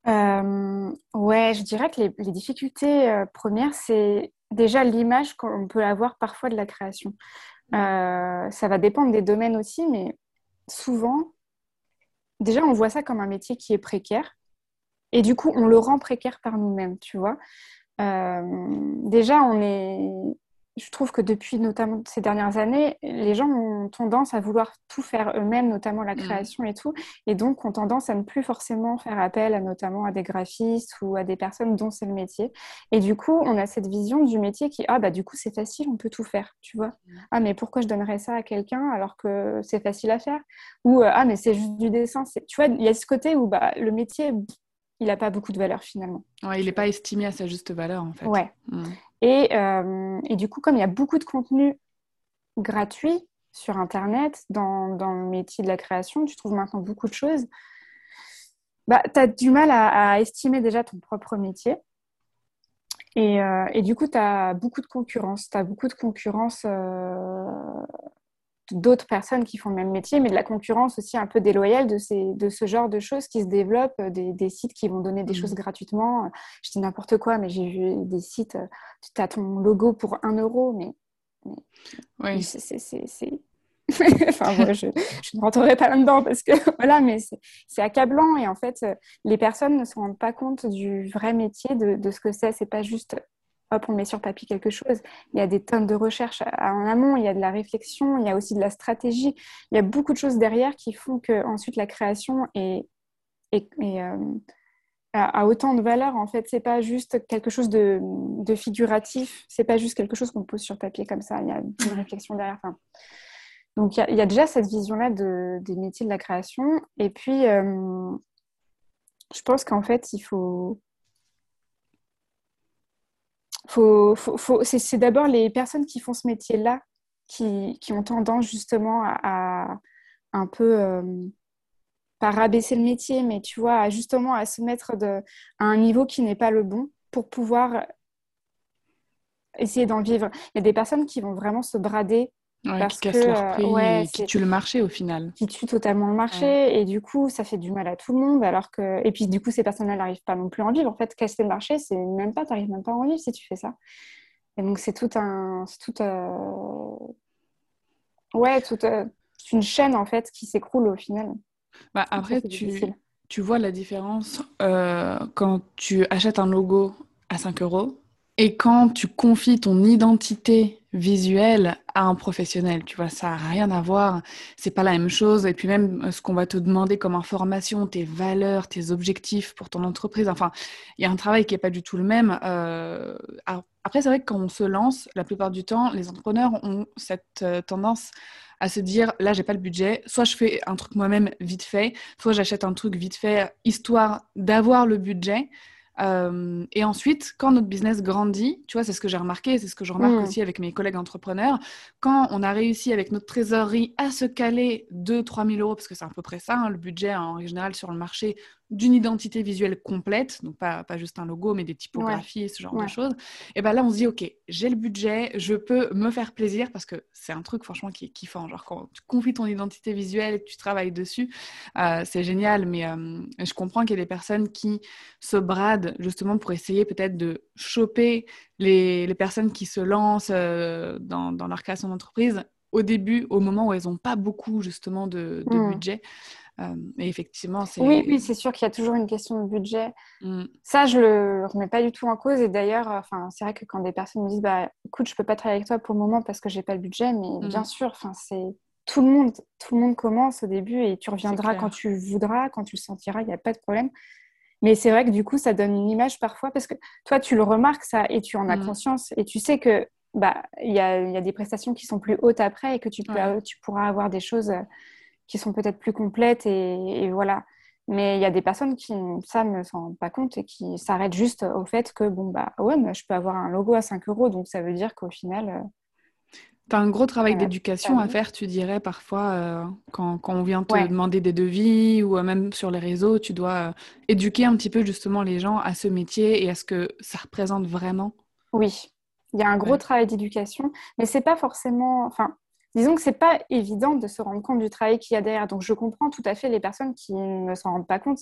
Euh, ouais, je dirais que les, difficultés euh, premières, c'est déjà l'image qu'on peut avoir parfois de la création. Euh, ça va dépendre des domaines aussi, mais souvent, déjà, on voit ça comme un métier qui est précaire. Et du coup, on le rend précaire par nous-mêmes, tu vois. déjà, on est, je trouve que depuis notamment ces dernières années, les gens ont tendance à vouloir tout faire eux-mêmes, notamment la mmh. création et tout, et donc ont tendance à ne plus forcément faire appel à, notamment à des graphistes ou à des personnes dont c'est le métier. Et du coup, on a cette vision du métier qui, ah bah du coup c'est facile, on peut tout faire, tu vois. Mmh. Ah mais pourquoi je donnerais ça à quelqu'un alors que c'est facile à faire? Ou euh, ah mais c'est juste du dessin, tu vois, il y a ce côté où bah, le métier il n'a pas beaucoup de valeur finalement. Ouais, il n'est pas estimé à sa juste valeur en fait. Ouais. Mmh. Euh, et, du coup, comme il y a beaucoup de contenu gratuit sur Internet, dans, le métier de la création, tu trouves maintenant beaucoup de choses, bah, tu as du mal à, estimer déjà ton propre métier. Et, euh, du coup, tu as beaucoup de concurrence. Tu as beaucoup de concurrence euh, d'autres personnes qui font le même métier, mais de la concurrence aussi un peu déloyale de, ces, de ce genre de choses qui se développent, euh, des, sites qui vont donner des mmh. choses gratuitement. Je dis n'importe quoi, mais j'ai vu des sites, euh, tu as ton logo pour un euro, mais, oui. c'est... enfin, moi, je, ne rentrerai pas là-dedans parce que voilà, mais c'est accablant et en fait, euh, les personnes ne se rendent pas compte du vrai métier de, de ce que c'est. C'est pas juste hop, on met sur papier quelque chose. Il y a des tonnes de recherches en amont, il y a de la réflexion, il y a aussi de la stratégie. Il y a beaucoup de choses derrière qui font que ensuite la création est, euh, a, autant de valeur. En fait, c'est pas juste quelque chose de, de figuratif, c'est pas juste quelque chose qu'on pose sur papier comme ça. Il y a une réflexion derrière. donc il y, a, déjà cette vision-là de, des métiers de la création. Et puis, euh, je pense qu'en fait, il faut faut, faut, c'est d'abord les personnes qui font ce métier-là qui, ont tendance justement à, un peu, euh, pas rabaisser le métier, mais tu vois, justement à se mettre à un niveau qui n'est pas le bon pour pouvoir essayer d'en vivre. Il y a des personnes qui vont vraiment se brader parce qui que, qui tue le marché au final. Qui tue totalement le marché et du coup ça fait du mal à tout le monde alors que et puis du coup ces personnes-là n'arrivent pas non plus à en vivre. En fait casser le marché c'est même pas, t'arrives même pas à en vivre si tu fais ça. Et donc c'est tout un, tout euh... ouais toute, euh, une chaîne en fait qui s'écroule au final. Bah, après tu, tu vois la différence euh, quand tu achètes un logo à 5 euros et quand tu confies ton identité visuelle à un professionnel, tu vois, ça n'a rien à voir, c'est pas la même chose. Et puis même euh, ce qu'on va te demander comme information, tes valeurs, tes objectifs pour ton entreprise, enfin, il y a un travail qui n'est pas du tout le même. Euh, Après, c'est vrai que quand on se lance, la plupart du temps, les entrepreneurs ont cette euh, tendance à se dire là j'ai pas le budget, soit je fais un truc moi-même vite fait, soit j'achète un truc vite fait histoire d'avoir le budget. Euh, et ensuite, quand notre business grandit, tu vois, c'est ce que j'ai remarqué, c'est ce que je remarque mm. aussi avec mes collègues entrepreneurs, quand on a réussi avec notre trésorerie à se caler 2-3 000 euros, parce que c'est à peu près ça, hein, le budget en général sur le marché, d'une identité visuelle complète, donc pas, pas juste un logo, mais des typographies et ce genre de choses, et ben là on se dit, ok, j'ai le budget, je peux me faire plaisir, parce que c'est un truc franchement qui est kiffant, genre quand tu confies ton identité visuelle et que tu travailles dessus, euh, c'est génial, mais euh, je comprends qu'il y a des personnes qui se bradent justement pour essayer peut-être de choper les, les, personnes qui se lancent euh, dans, dans, leur création d'entreprise au début, au moment où elles n'ont pas beaucoup justement de, de mmh. budget. Euh, et effectivement, c'est. Oui, oui c'est sûr qu'il y a toujours une question de budget. Mmh. Ça, je le remets pas du tout en cause. Et d'ailleurs, enfin, c'est vrai que quand des personnes me disent, bah, écoute, je peux pas travailler avec toi pour le moment parce que j'ai pas le budget, mais mmh. bien sûr, enfin, c'est tout le monde, tout le monde commence au début et tu reviendras quand tu voudras, quand tu le sentiras, il n'y a pas de problème. Mais c'est vrai que du coup, ça donne une image parfois parce que toi, tu le remarques ça et tu en as mmh. conscience et tu sais que bah il y a, y a, des prestations qui sont plus hautes après et que tu, peux, tu pourras avoir des choses qui sont peut-être plus complètes et, voilà. Mais il y a des personnes qui, ça, ne s'en rendent pas compte et qui s'arrêtent juste au fait que, bon, bah ouais, mais je peux avoir un logo à 5 euros, donc ça veut dire qu'au final. Euh, tu as un gros travail d'éducation à faire, tu dirais, parfois, euh, quand, quand, on vient te demander des devis ou euh, même sur les réseaux, tu dois éduquer un petit peu justement les gens à ce métier et à ce que ça représente vraiment? Oui, il y a un gros travail d'éducation, mais c'est pas forcément. Enfin, disons que c'est pas évident de se rendre compte du travail qu'il y a derrière. Donc je comprends tout à fait les personnes qui ne s'en rendent pas compte.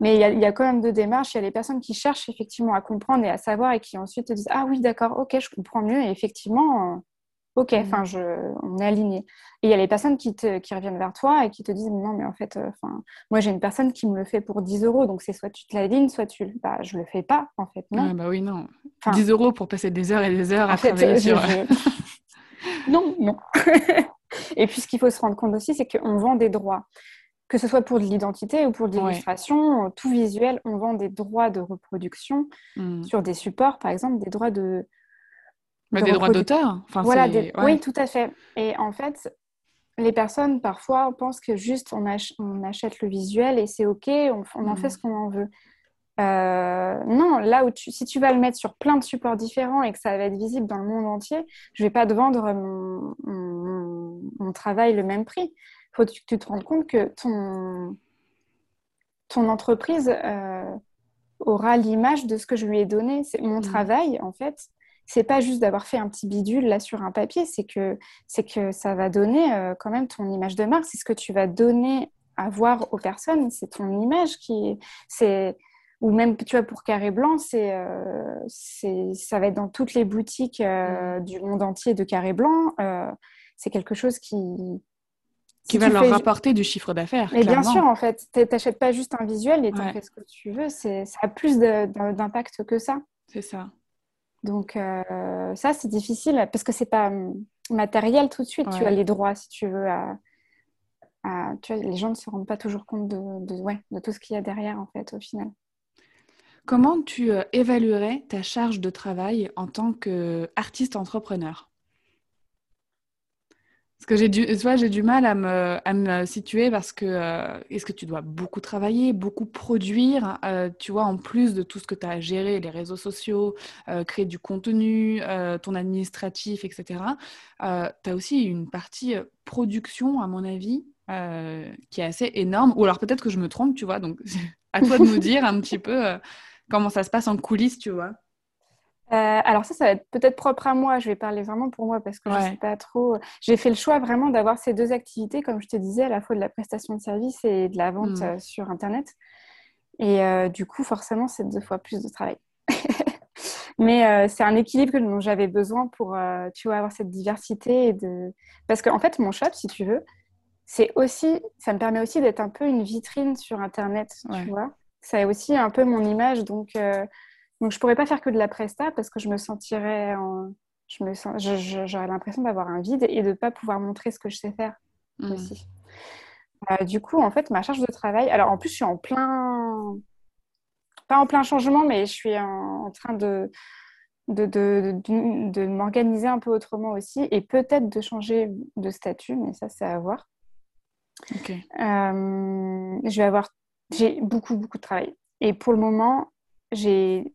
Mais il y, a, quand même deux démarches. Il y a les personnes qui cherchent effectivement à comprendre et à savoir et qui ensuite te disent Ah oui, d'accord, ok, je comprends mieux. Et effectivement, euh, ok, enfin, on est aligné. Et il y a les personnes qui, te, qui reviennent vers toi et qui te disent Non, mais en fait, euh, enfin, moi j'ai une personne qui me le fait pour 10 euros. Donc c'est soit tu te l'alignes, soit tu. Bah, je le fais pas, en fait. Non. bah oui, non. 10 euros pour passer des heures et des heures à travailler sur. Non, non. et puis, ce qu'il faut se rendre compte aussi, c'est qu'on vend des droits. Que ce soit pour de l'identité ou pour de l'illustration, tout visuel, on vend des droits de reproduction hmm. sur des supports, par exemple, des droits de. Bah, des droits d'auteur. Enfin, voilà, oui, tout à fait. Et en fait, les personnes parfois pensent que juste on, achète le visuel et c'est ok, on, en fait hmm. ce qu'on en veut. Euh, non, là où tu, si tu vas le mettre sur plein de supports différents et que ça va être visible dans le monde entier, je vais pas te vendre mon, travail le même prix. Il faut que tu te rendes compte que ton, ton entreprise euh, aura l'image de ce que je lui ai donné. C'est mon mmh. travail, en fait. C'est pas juste d'avoir fait un petit bidule là sur un papier, c'est que, c'est que ça va donner euh, quand même ton image de marque. C'est ce que tu vas donner à voir aux personnes. C'est ton image qui. C'est ou même tu vois pour Carré Blanc c'est euh, ça va être dans toutes les boutiques euh, mm. du monde entier de Carré Blanc euh, c'est quelque chose qui qui va leur rapporter du chiffre d'affaires mais bien sûr en fait tu n'achètes pas juste un visuel et tu fais ce que tu veux c'est ça a plus d'impact que ça. C'est ça. Donc ça c'est difficile parce que c'est pas hum, matériel tout de suite tu as les droits si tu veux à, tu vois, les gens ne se rendent pas toujours compte de, de, ouais, de tout ce qu'il y a derrière en fait au final Comment tu euh, évaluerais ta charge de travail en tant qu'artiste entrepreneur? Parce que j'ai du, j'ai du mal à me, situer parce que euh, est-ce que tu dois beaucoup travailler, beaucoup produire, euh, tu vois, en plus de tout ce que tu as à gérer, les réseaux sociaux, créer du contenu, ton administratif, etc. tu as aussi une partie production, à mon avis, qui est assez énorme. Ou alors peut-être que je me trompe, tu vois, donc à toi de nous dire un petit peu comment ça se passe en coulisses, tu vois euh, alors ça, ça va être peut-être propre à moi. Je vais parler vraiment pour moi parce que je ne sais pas trop. J'ai fait le choix vraiment d'avoir ces deux activités, comme je te disais, à la fois de la prestation de service et de la vente hmm. euh, sur Internet. Et euh, du coup, forcément, c'est deux fois plus de travail. Mais c'est un équilibre dont j'avais besoin pour, tu vois, avoir cette diversité. Et de... Parce qu'en fait, mon shop, si tu veux, c'est aussi, ça me permet aussi d'être un peu une vitrine sur Internet, tu vois ça aussi un peu mon image. Donc, euh, donc je pourrais pas faire que de la presta parce que je me sentirais en... je me sens... j'aurais l'impression d'avoir un vide et de pas pouvoir montrer ce que je sais faire mmh. aussi. Euh, du coup, en fait, ma charge de travail. Alors, en plus, je suis en plein, pas en plein changement, mais je suis en, train de de, de, m'organiser un peu autrement aussi et peut-être de changer de statut, mais ça, c'est à voir. Euh, je vais avoir, j'ai beaucoup, beaucoup de travail. Et pour le moment, j'ai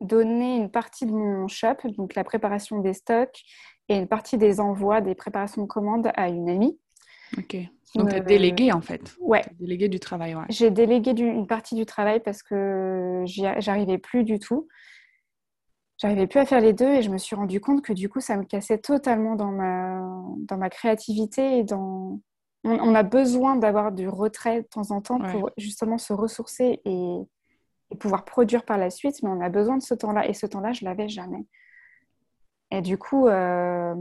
donné une partie de mon shop, donc la préparation des stocks et une partie des envois, des préparations de commandes à une amie. Ok. Donc, tu as délégué en fait. Ouais. Délégué du travail, ouais. J'ai délégué une partie du travail parce que j'arrivais plus du tout. J'arrivais plus à faire les deux et je me suis rendu compte que du coup, ça me cassait totalement dans ma, dans ma créativité et dans. On, a besoin d'avoir du retrait de temps en temps pour justement se ressourcer et, et, pouvoir produire par la suite, mais on a besoin de ce temps-là et ce temps-là, je l'avais jamais. Et du coup, euh,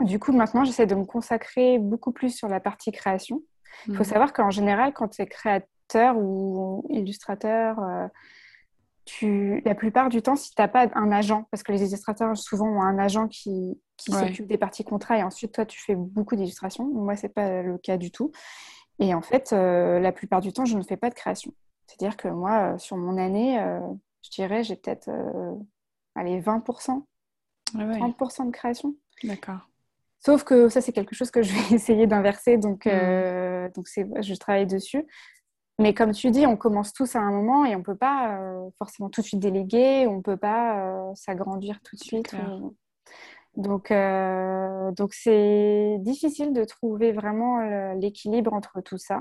du coup, maintenant, j'essaie de me consacrer beaucoup plus sur la partie création. Il faut mhm. savoir qu'en général, quand tu es créateur ou illustrateur, euh, tu, la plupart du temps, si tu n'as pas un agent, parce que les illustrateurs souvent ont un agent qui, qui s'occupe des parties contrats et ensuite toi tu fais beaucoup d'illustrations. Moi, ce n'est pas le cas du tout. Et en fait, euh, la plupart du temps, je ne fais pas de création. C'est-à-dire que moi, sur mon année, je dirais, j'ai peut-être allez, 20%, 30% de création. D'accord. Sauf que ça, c'est quelque chose que je vais essayer d'inverser, donc, mm. euh, donc je travaille dessus. Mais comme tu dis, on commence tous à un moment et on ne peut pas euh, forcément tout de suite déléguer, on ne peut pas euh, s'agrandir tout de suite. Donc, donc c'est difficile de trouver vraiment l'équilibre entre tout ça.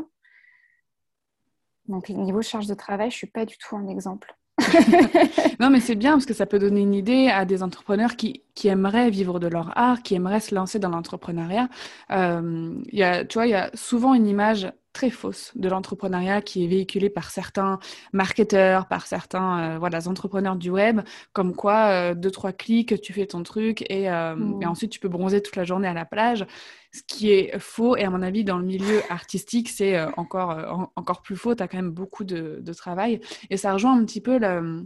Donc, niveau charge de travail, je ne suis pas du tout un exemple. non, mais c'est bien parce que ça peut donner une idée à des entrepreneurs qui, qui aimeraient vivre de leur art, qui aimeraient se lancer dans l'entrepreneuriat. Euh, tu vois, il y a souvent une image très fausse de l'entrepreneuriat qui est véhiculée par certains marketeurs, par certains euh, voilà, entrepreneurs du web, comme quoi euh, deux, trois clics, tu fais ton truc et, euh, mmh. et, ensuite tu peux bronzer toute la journée à la plage. Ce qui est faux et à mon avis dans le milieu artistique, c'est encore, encore plus faux. Tu as quand même beaucoup de, de, travail et ça rejoint un petit peu le,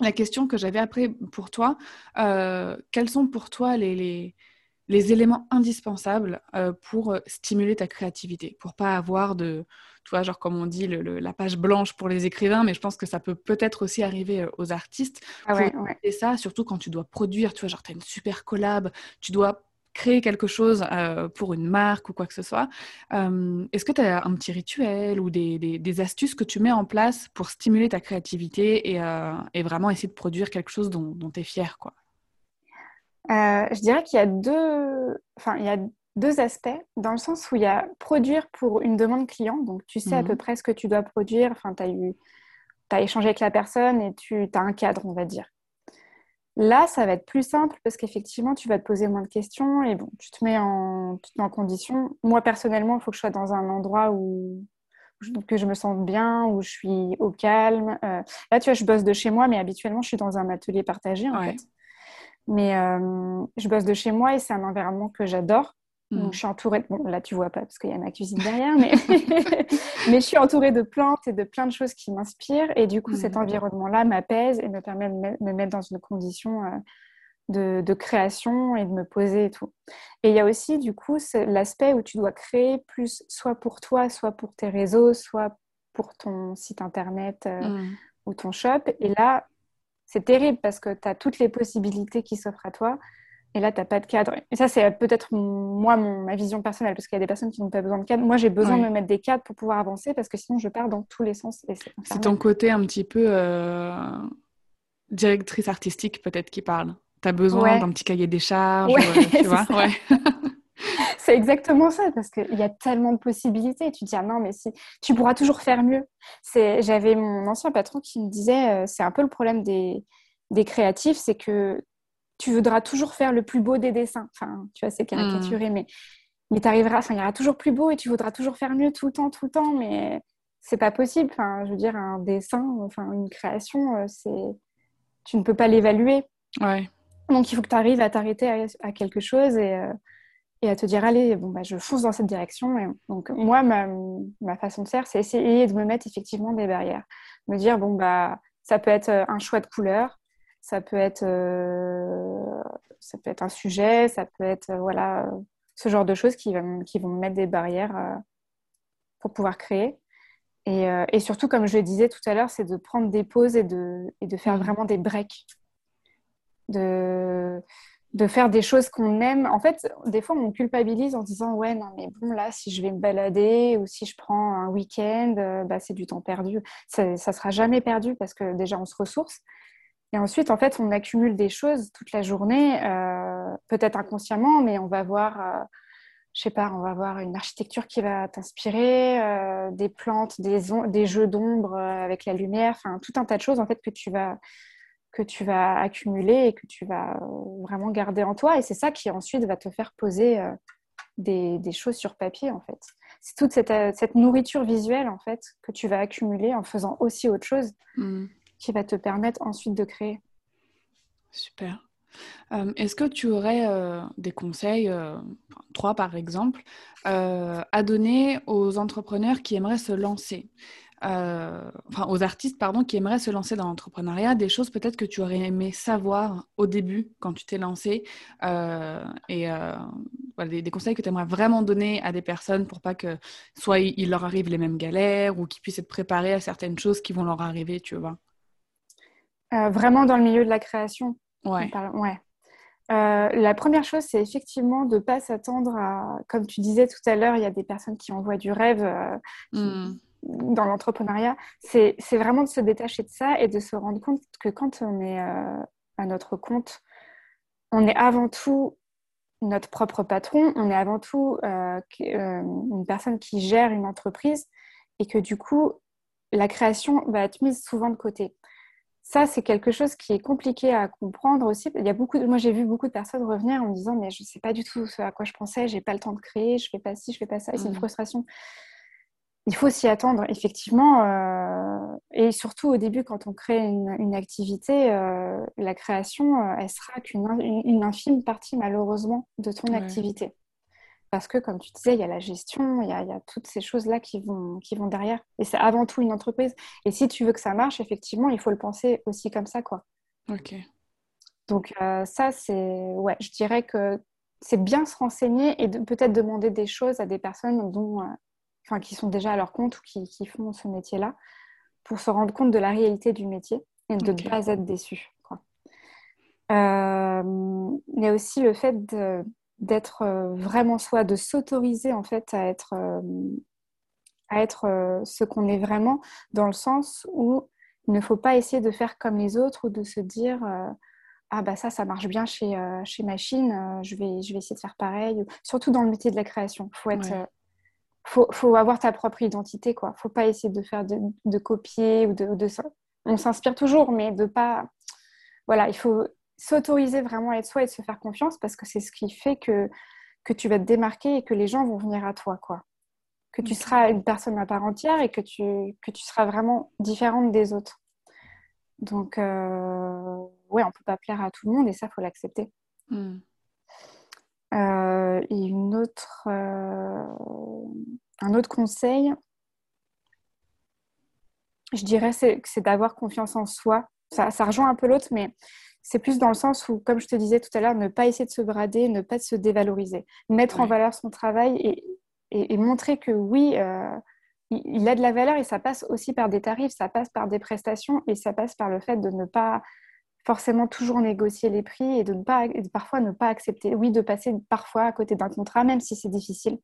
la question que j'avais après pour toi. quels sont pour toi les, les les éléments indispensables euh, pour euh, stimuler ta créativité, pour pas avoir de, tu vois, genre comme on dit, la page blanche pour les écrivains, mais je pense que ça peut peut-être aussi arriver euh, aux artistes. Ah Et ça, surtout quand tu dois produire, tu vois, genre tu as une super collab, tu dois créer quelque chose pour une marque ou quoi que ce soit. Est-ce que tu as un petit rituel ou des, astuces que tu mets en place pour stimuler ta créativité et, vraiment essayer de produire quelque chose dont, dont tu es fier quoi? Euh, je dirais qu'il y a deux, enfin, il y a deux aspects, dans le sens où il y a produire pour une demande client, donc tu sais à peu mhm. près ce que tu dois produire, enfin, tu as, eu, as échangé avec la personne et tu as un cadre, on va dire. Là, ça va être plus simple parce qu'effectivement, tu vas te poser moins de questions et bon, tu te mets en, tu te mets en condition. Moi, personnellement, il faut que je sois dans un endroit où que je me sente bien, où je suis au calme. Euh, là, tu vois, je bosse de chez moi, mais habituellement, je suis dans un atelier partagé, en fait. Mais euh, je bosse de chez moi et c'est un environnement que j'adore. Donc, mm. je suis entourée, bon, là tu vois pas parce qu'il y a ma cuisine derrière, mais... mais je suis entourée de plantes et de plein de choses qui m'inspirent. Et du coup, cet mm. environnement-là m'apaise et me permet de me mettre dans une condition euh, de, de, création et de me poser et tout. Et il y a aussi, du coup, l'aspect où tu dois créer plus, soit pour toi, soit pour tes réseaux, soit pour ton site internet euh, mm. ou ton shop. Et là, c'est terrible parce que tu as toutes les possibilités qui s'offrent à toi. Et là, tu n'as pas de cadre. Et ça, c'est peut-être moi, mon, ma vision personnelle, parce qu'il y a des personnes qui n'ont pas besoin de cadre. Moi, j'ai besoin de me mettre des cadres pour pouvoir avancer, parce que sinon, je pars dans tous les sens. C'est ton côté un petit peu euh, directrice artistique, peut-être, qui parle. Tu as besoin d'un petit cahier des charges, euh, tu vois c'est exactement ça, parce qu'il y a tellement de possibilités. Tu te dis, ah non, mais si, tu pourras toujours faire mieux. J'avais mon ancien patron qui me disait, euh, c'est un peu le problème des, des créatifs, c'est que tu voudras toujours faire le plus beau des dessins. Enfin, tu vois, c'est caricaturé, hmm. mais, mais tu arriveras, enfin, il y aura toujours plus beau et tu voudras toujours faire mieux tout le temps, tout le temps, mais c'est pas possible. Enfin, je veux dire, un dessin, enfin, une création, euh, c'est tu ne peux pas l'évaluer. Ouais. Donc, il faut que tu arrives à t'arrêter à, quelque chose et, euh, et à te dire allez bon bah je fonce dans cette direction. Et donc moi ma, ma façon de faire c'est essayer de me mettre effectivement des barrières. Me dire bon bah ça peut être euh, un choix de couleur ça peut être euh, ça peut être un sujet ça peut être euh, voilà ce genre de choses qui, qui vont me mettre des barrières pour pouvoir créer. Et, et, surtout comme je le disais tout à l'heure c'est de prendre des pauses et de, et de faire mmh. vraiment des breaks. De, de faire des choses qu'on aime. En fait, des fois, on culpabilise en disant Ouais, non, mais bon, là, si je vais me balader ou si je prends un week-end, euh, bah, c'est du temps perdu. Ça ne sera jamais perdu parce que déjà, on se ressource. Et ensuite, en fait, on accumule des choses toute la journée, euh, peut-être inconsciemment, mais on va voir, euh, je sais pas, on va voir une architecture qui va t'inspirer, des plantes, des, des jeux d'ombre avec la lumière, enfin, tout un tas de choses en fait que tu vas que tu vas accumuler et que tu vas euh, vraiment garder en toi. Et c'est ça qui ensuite va te faire poser euh, des, des choses sur papier, en fait. C'est toute cette, euh, cette, nourriture visuelle, en fait, que tu vas accumuler en faisant aussi autre chose mm. qui va te permettre ensuite de créer. Super. Est-ce que tu aurais des conseils, trois par exemple, à donner aux entrepreneurs qui aimeraient se lancer? Euh, enfin, aux artistes pardon, qui aimeraient se lancer dans l'entrepreneuriat, des choses peut-être que tu aurais aimé savoir au début quand tu t'es lancé euh, et euh, des, conseils que tu aimerais vraiment donner à des personnes pour pas que soit il, leur arrive les mêmes galères ou qu'ils puissent être préparés à certaines choses qui vont leur arriver, tu vois. vraiment dans le milieu de la création. Ouais. ouais. la première chose, c'est effectivement de ne pas s'attendre à, comme tu disais tout à l'heure, il y a des personnes qui envoient du rêve, mmh dans l'entrepreneuriat, c'est vraiment de se détacher de ça et de se rendre compte que quand on est euh, à notre compte, on est avant tout notre propre patron, on est avant tout euh, euh, une personne qui gère une entreprise et que du coup, la création va être mise souvent de côté. Ça, c'est quelque chose qui est compliqué à comprendre aussi. Il y a beaucoup, moi, j'ai vu beaucoup de personnes revenir en me disant, mais je ne sais pas du tout ce à quoi je pensais, j'ai pas le temps de créer, je fais pas ci, je fais pas ça, et c'est une mmh. frustration il faut s'y attendre, effectivement. Euh, et surtout au début, quand on crée une, activité, euh, la création, euh, elle sera qu'une une, infime partie, malheureusement, de ton activité. Parce que, comme tu disais, il y a la gestion, il y a, toutes ces choses-là qui vont, qui vont derrière. Et c'est avant tout une entreprise. Et si tu veux que ça marche, effectivement, il faut le penser aussi comme ça, quoi. Ok. Donc ça, c'est... Ouais, je dirais que c'est bien se renseigner et de, peut-être demander des choses à des personnes dont enfin, qui sont déjà à leur compte ou qui, qui font ce métier-là, pour se rendre compte de la réalité du métier et de ne pas être déçu. Euh, il y a aussi le fait d'être euh, vraiment soi, de s'autoriser en fait à être, euh, à être ce qu'on est vraiment, dans le sens où il ne faut pas essayer de faire comme les autres ou de se dire ah bah ça ça marche bien chez, chez Machine, je, vais, je vais essayer de faire pareil. Surtout dans le métier de la création, il faut être faut, faut avoir ta propre identité, quoi. Faut pas essayer de faire de, copier ou de, de On s'inspire toujours, mais de pas. Voilà, il faut s'autoriser vraiment à être soi et de se faire confiance parce que c'est ce qui fait que, que tu vas te démarquer et que les gens vont venir à toi, quoi. Que tu seras une personne à part entière et que tu, que tu seras vraiment différente des autres. Donc, euh, ouais, on peut pas plaire à tout le monde et ça, faut l'accepter. Hmm. Euh, et une autre, euh, un autre conseil, je dirais, c'est, c'est d'avoir confiance en soi. Ça, ça rejoint un peu l'autre, mais c'est plus dans le sens où, comme je te disais tout à l'heure, ne pas essayer de se brader, ne pas se dévaloriser, mettre en valeur son travail et, et, montrer que oui, euh, il a de la valeur et ça passe aussi par des tarifs, ça passe par des prestations et ça passe par le fait de ne pas forcément toujours négocier les prix et de, ne pas, parfois ne pas accepter, oui, de passer parfois à côté d'un contrat, même si c'est difficile,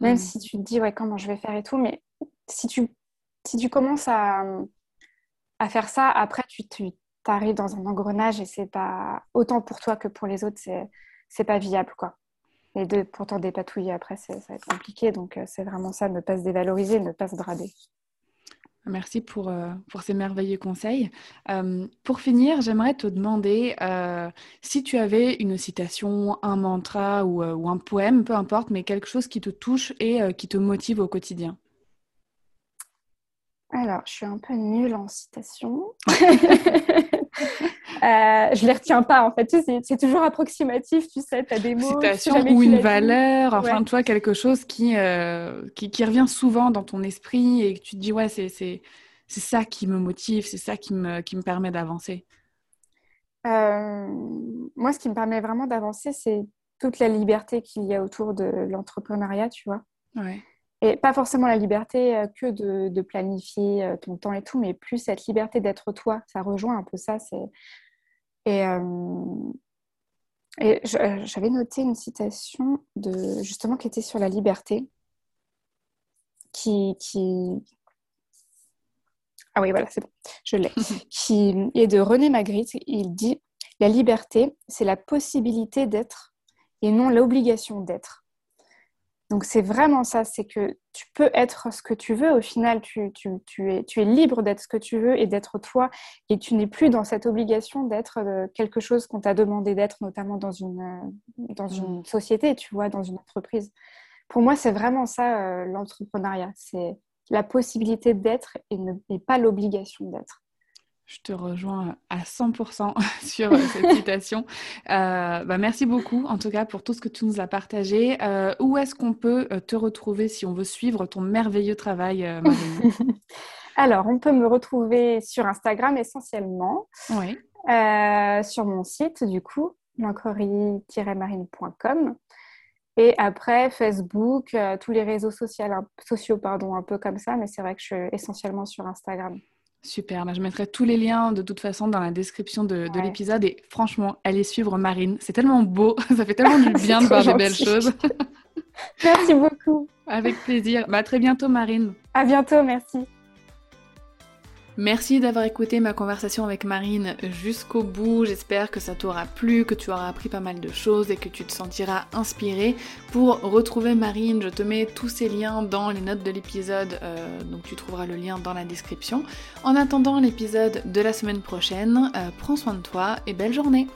même mm. si tu te dis, ouais, comment je vais faire et tout, mais si tu, si tu commences à, à faire ça, après, tu, tu arrives dans un engrenage et c'est pas, autant pour toi que pour les autres, c'est, c'est pas viable, quoi. Et de pourtant dépatouiller après, ça va être compliqué, donc euh, c'est vraiment ça, ne pas se dévaloriser, ne pas se brader. Merci pour, euh, pour ces merveilleux conseils. Euh, pour finir, j'aimerais te demander euh, si tu avais une citation, un mantra ou, ou, un poème, peu importe, mais quelque chose qui te touche et qui te motive au quotidien. Alors, je suis un peu nulle en citation. Euh, je les retiens pas en fait. c'est toujours approximatif, tu sais, tu as des mots. Citation ou une valeur, enfin, toi, quelque chose qui, euh, qui, qui, revient souvent dans ton esprit et que tu te dis, ouais, c'est ça qui me motive, c'est ça qui me, qui me permet d'avancer. Euh, moi, ce qui me permet vraiment d'avancer, c'est toute la liberté qu'il y a autour de l'entrepreneuriat, tu vois. Ouais. Et pas forcément la liberté euh, que de, de, planifier ton temps et tout, mais plus cette liberté d'être toi. Ça rejoint un peu ça. C'est Et, et j'avais noté une citation de justement qui était sur la liberté, qui, qui... ah oui voilà c'est bon, je l'ai, qui est de René Magritte. Il dit la liberté, c'est la possibilité d'être et non l'obligation d'être. Donc c'est vraiment ça, c'est que tu peux être ce que tu veux, au final tu, es, libre d'être ce que tu veux et d'être toi, et tu n'es plus dans cette obligation d'être euh, quelque chose qu'on t'a demandé d'être, notamment dans une, euh, dans une mm. société, tu vois, dans une entreprise. Pour moi, c'est vraiment ça euh, l'entrepreneuriat, c'est la possibilité d'être et pas l'obligation d'être. Je te rejoins à 100% sur euh, cette citation. Euh, bah merci beaucoup, en tout cas, pour tout ce que tu nous as partagé. Euh, où est-ce qu'on peut te retrouver si on veut suivre ton merveilleux travail, Alors, on peut me retrouver sur Instagram essentiellement. Oui. sur mon site, du coup, lancory-marine.com. Et après, Facebook, tous les réseaux sociaux, sociaux, pardon, un peu comme ça, mais c'est vrai que je suis essentiellement sur Instagram. Super, bah, je mettrai tous les liens de toute façon dans la description de, l'épisode et franchement, allez suivre Marine, c'est tellement beau, ça fait tellement du bien de voir des belles choses. merci beaucoup. Avec plaisir. Bah, à très bientôt Marine. À bientôt, merci. Merci d'avoir écouté ma conversation avec Marine jusqu'au bout. J'espère que ça t'aura plu, que tu auras appris pas mal de choses et que tu te sentiras inspiré. Pour retrouver Marine, je te mets tous ces liens dans les notes de l'épisode, euh, donc tu trouveras le lien dans la description. En attendant l'épisode de la semaine prochaine, euh, prends soin de toi et belle journée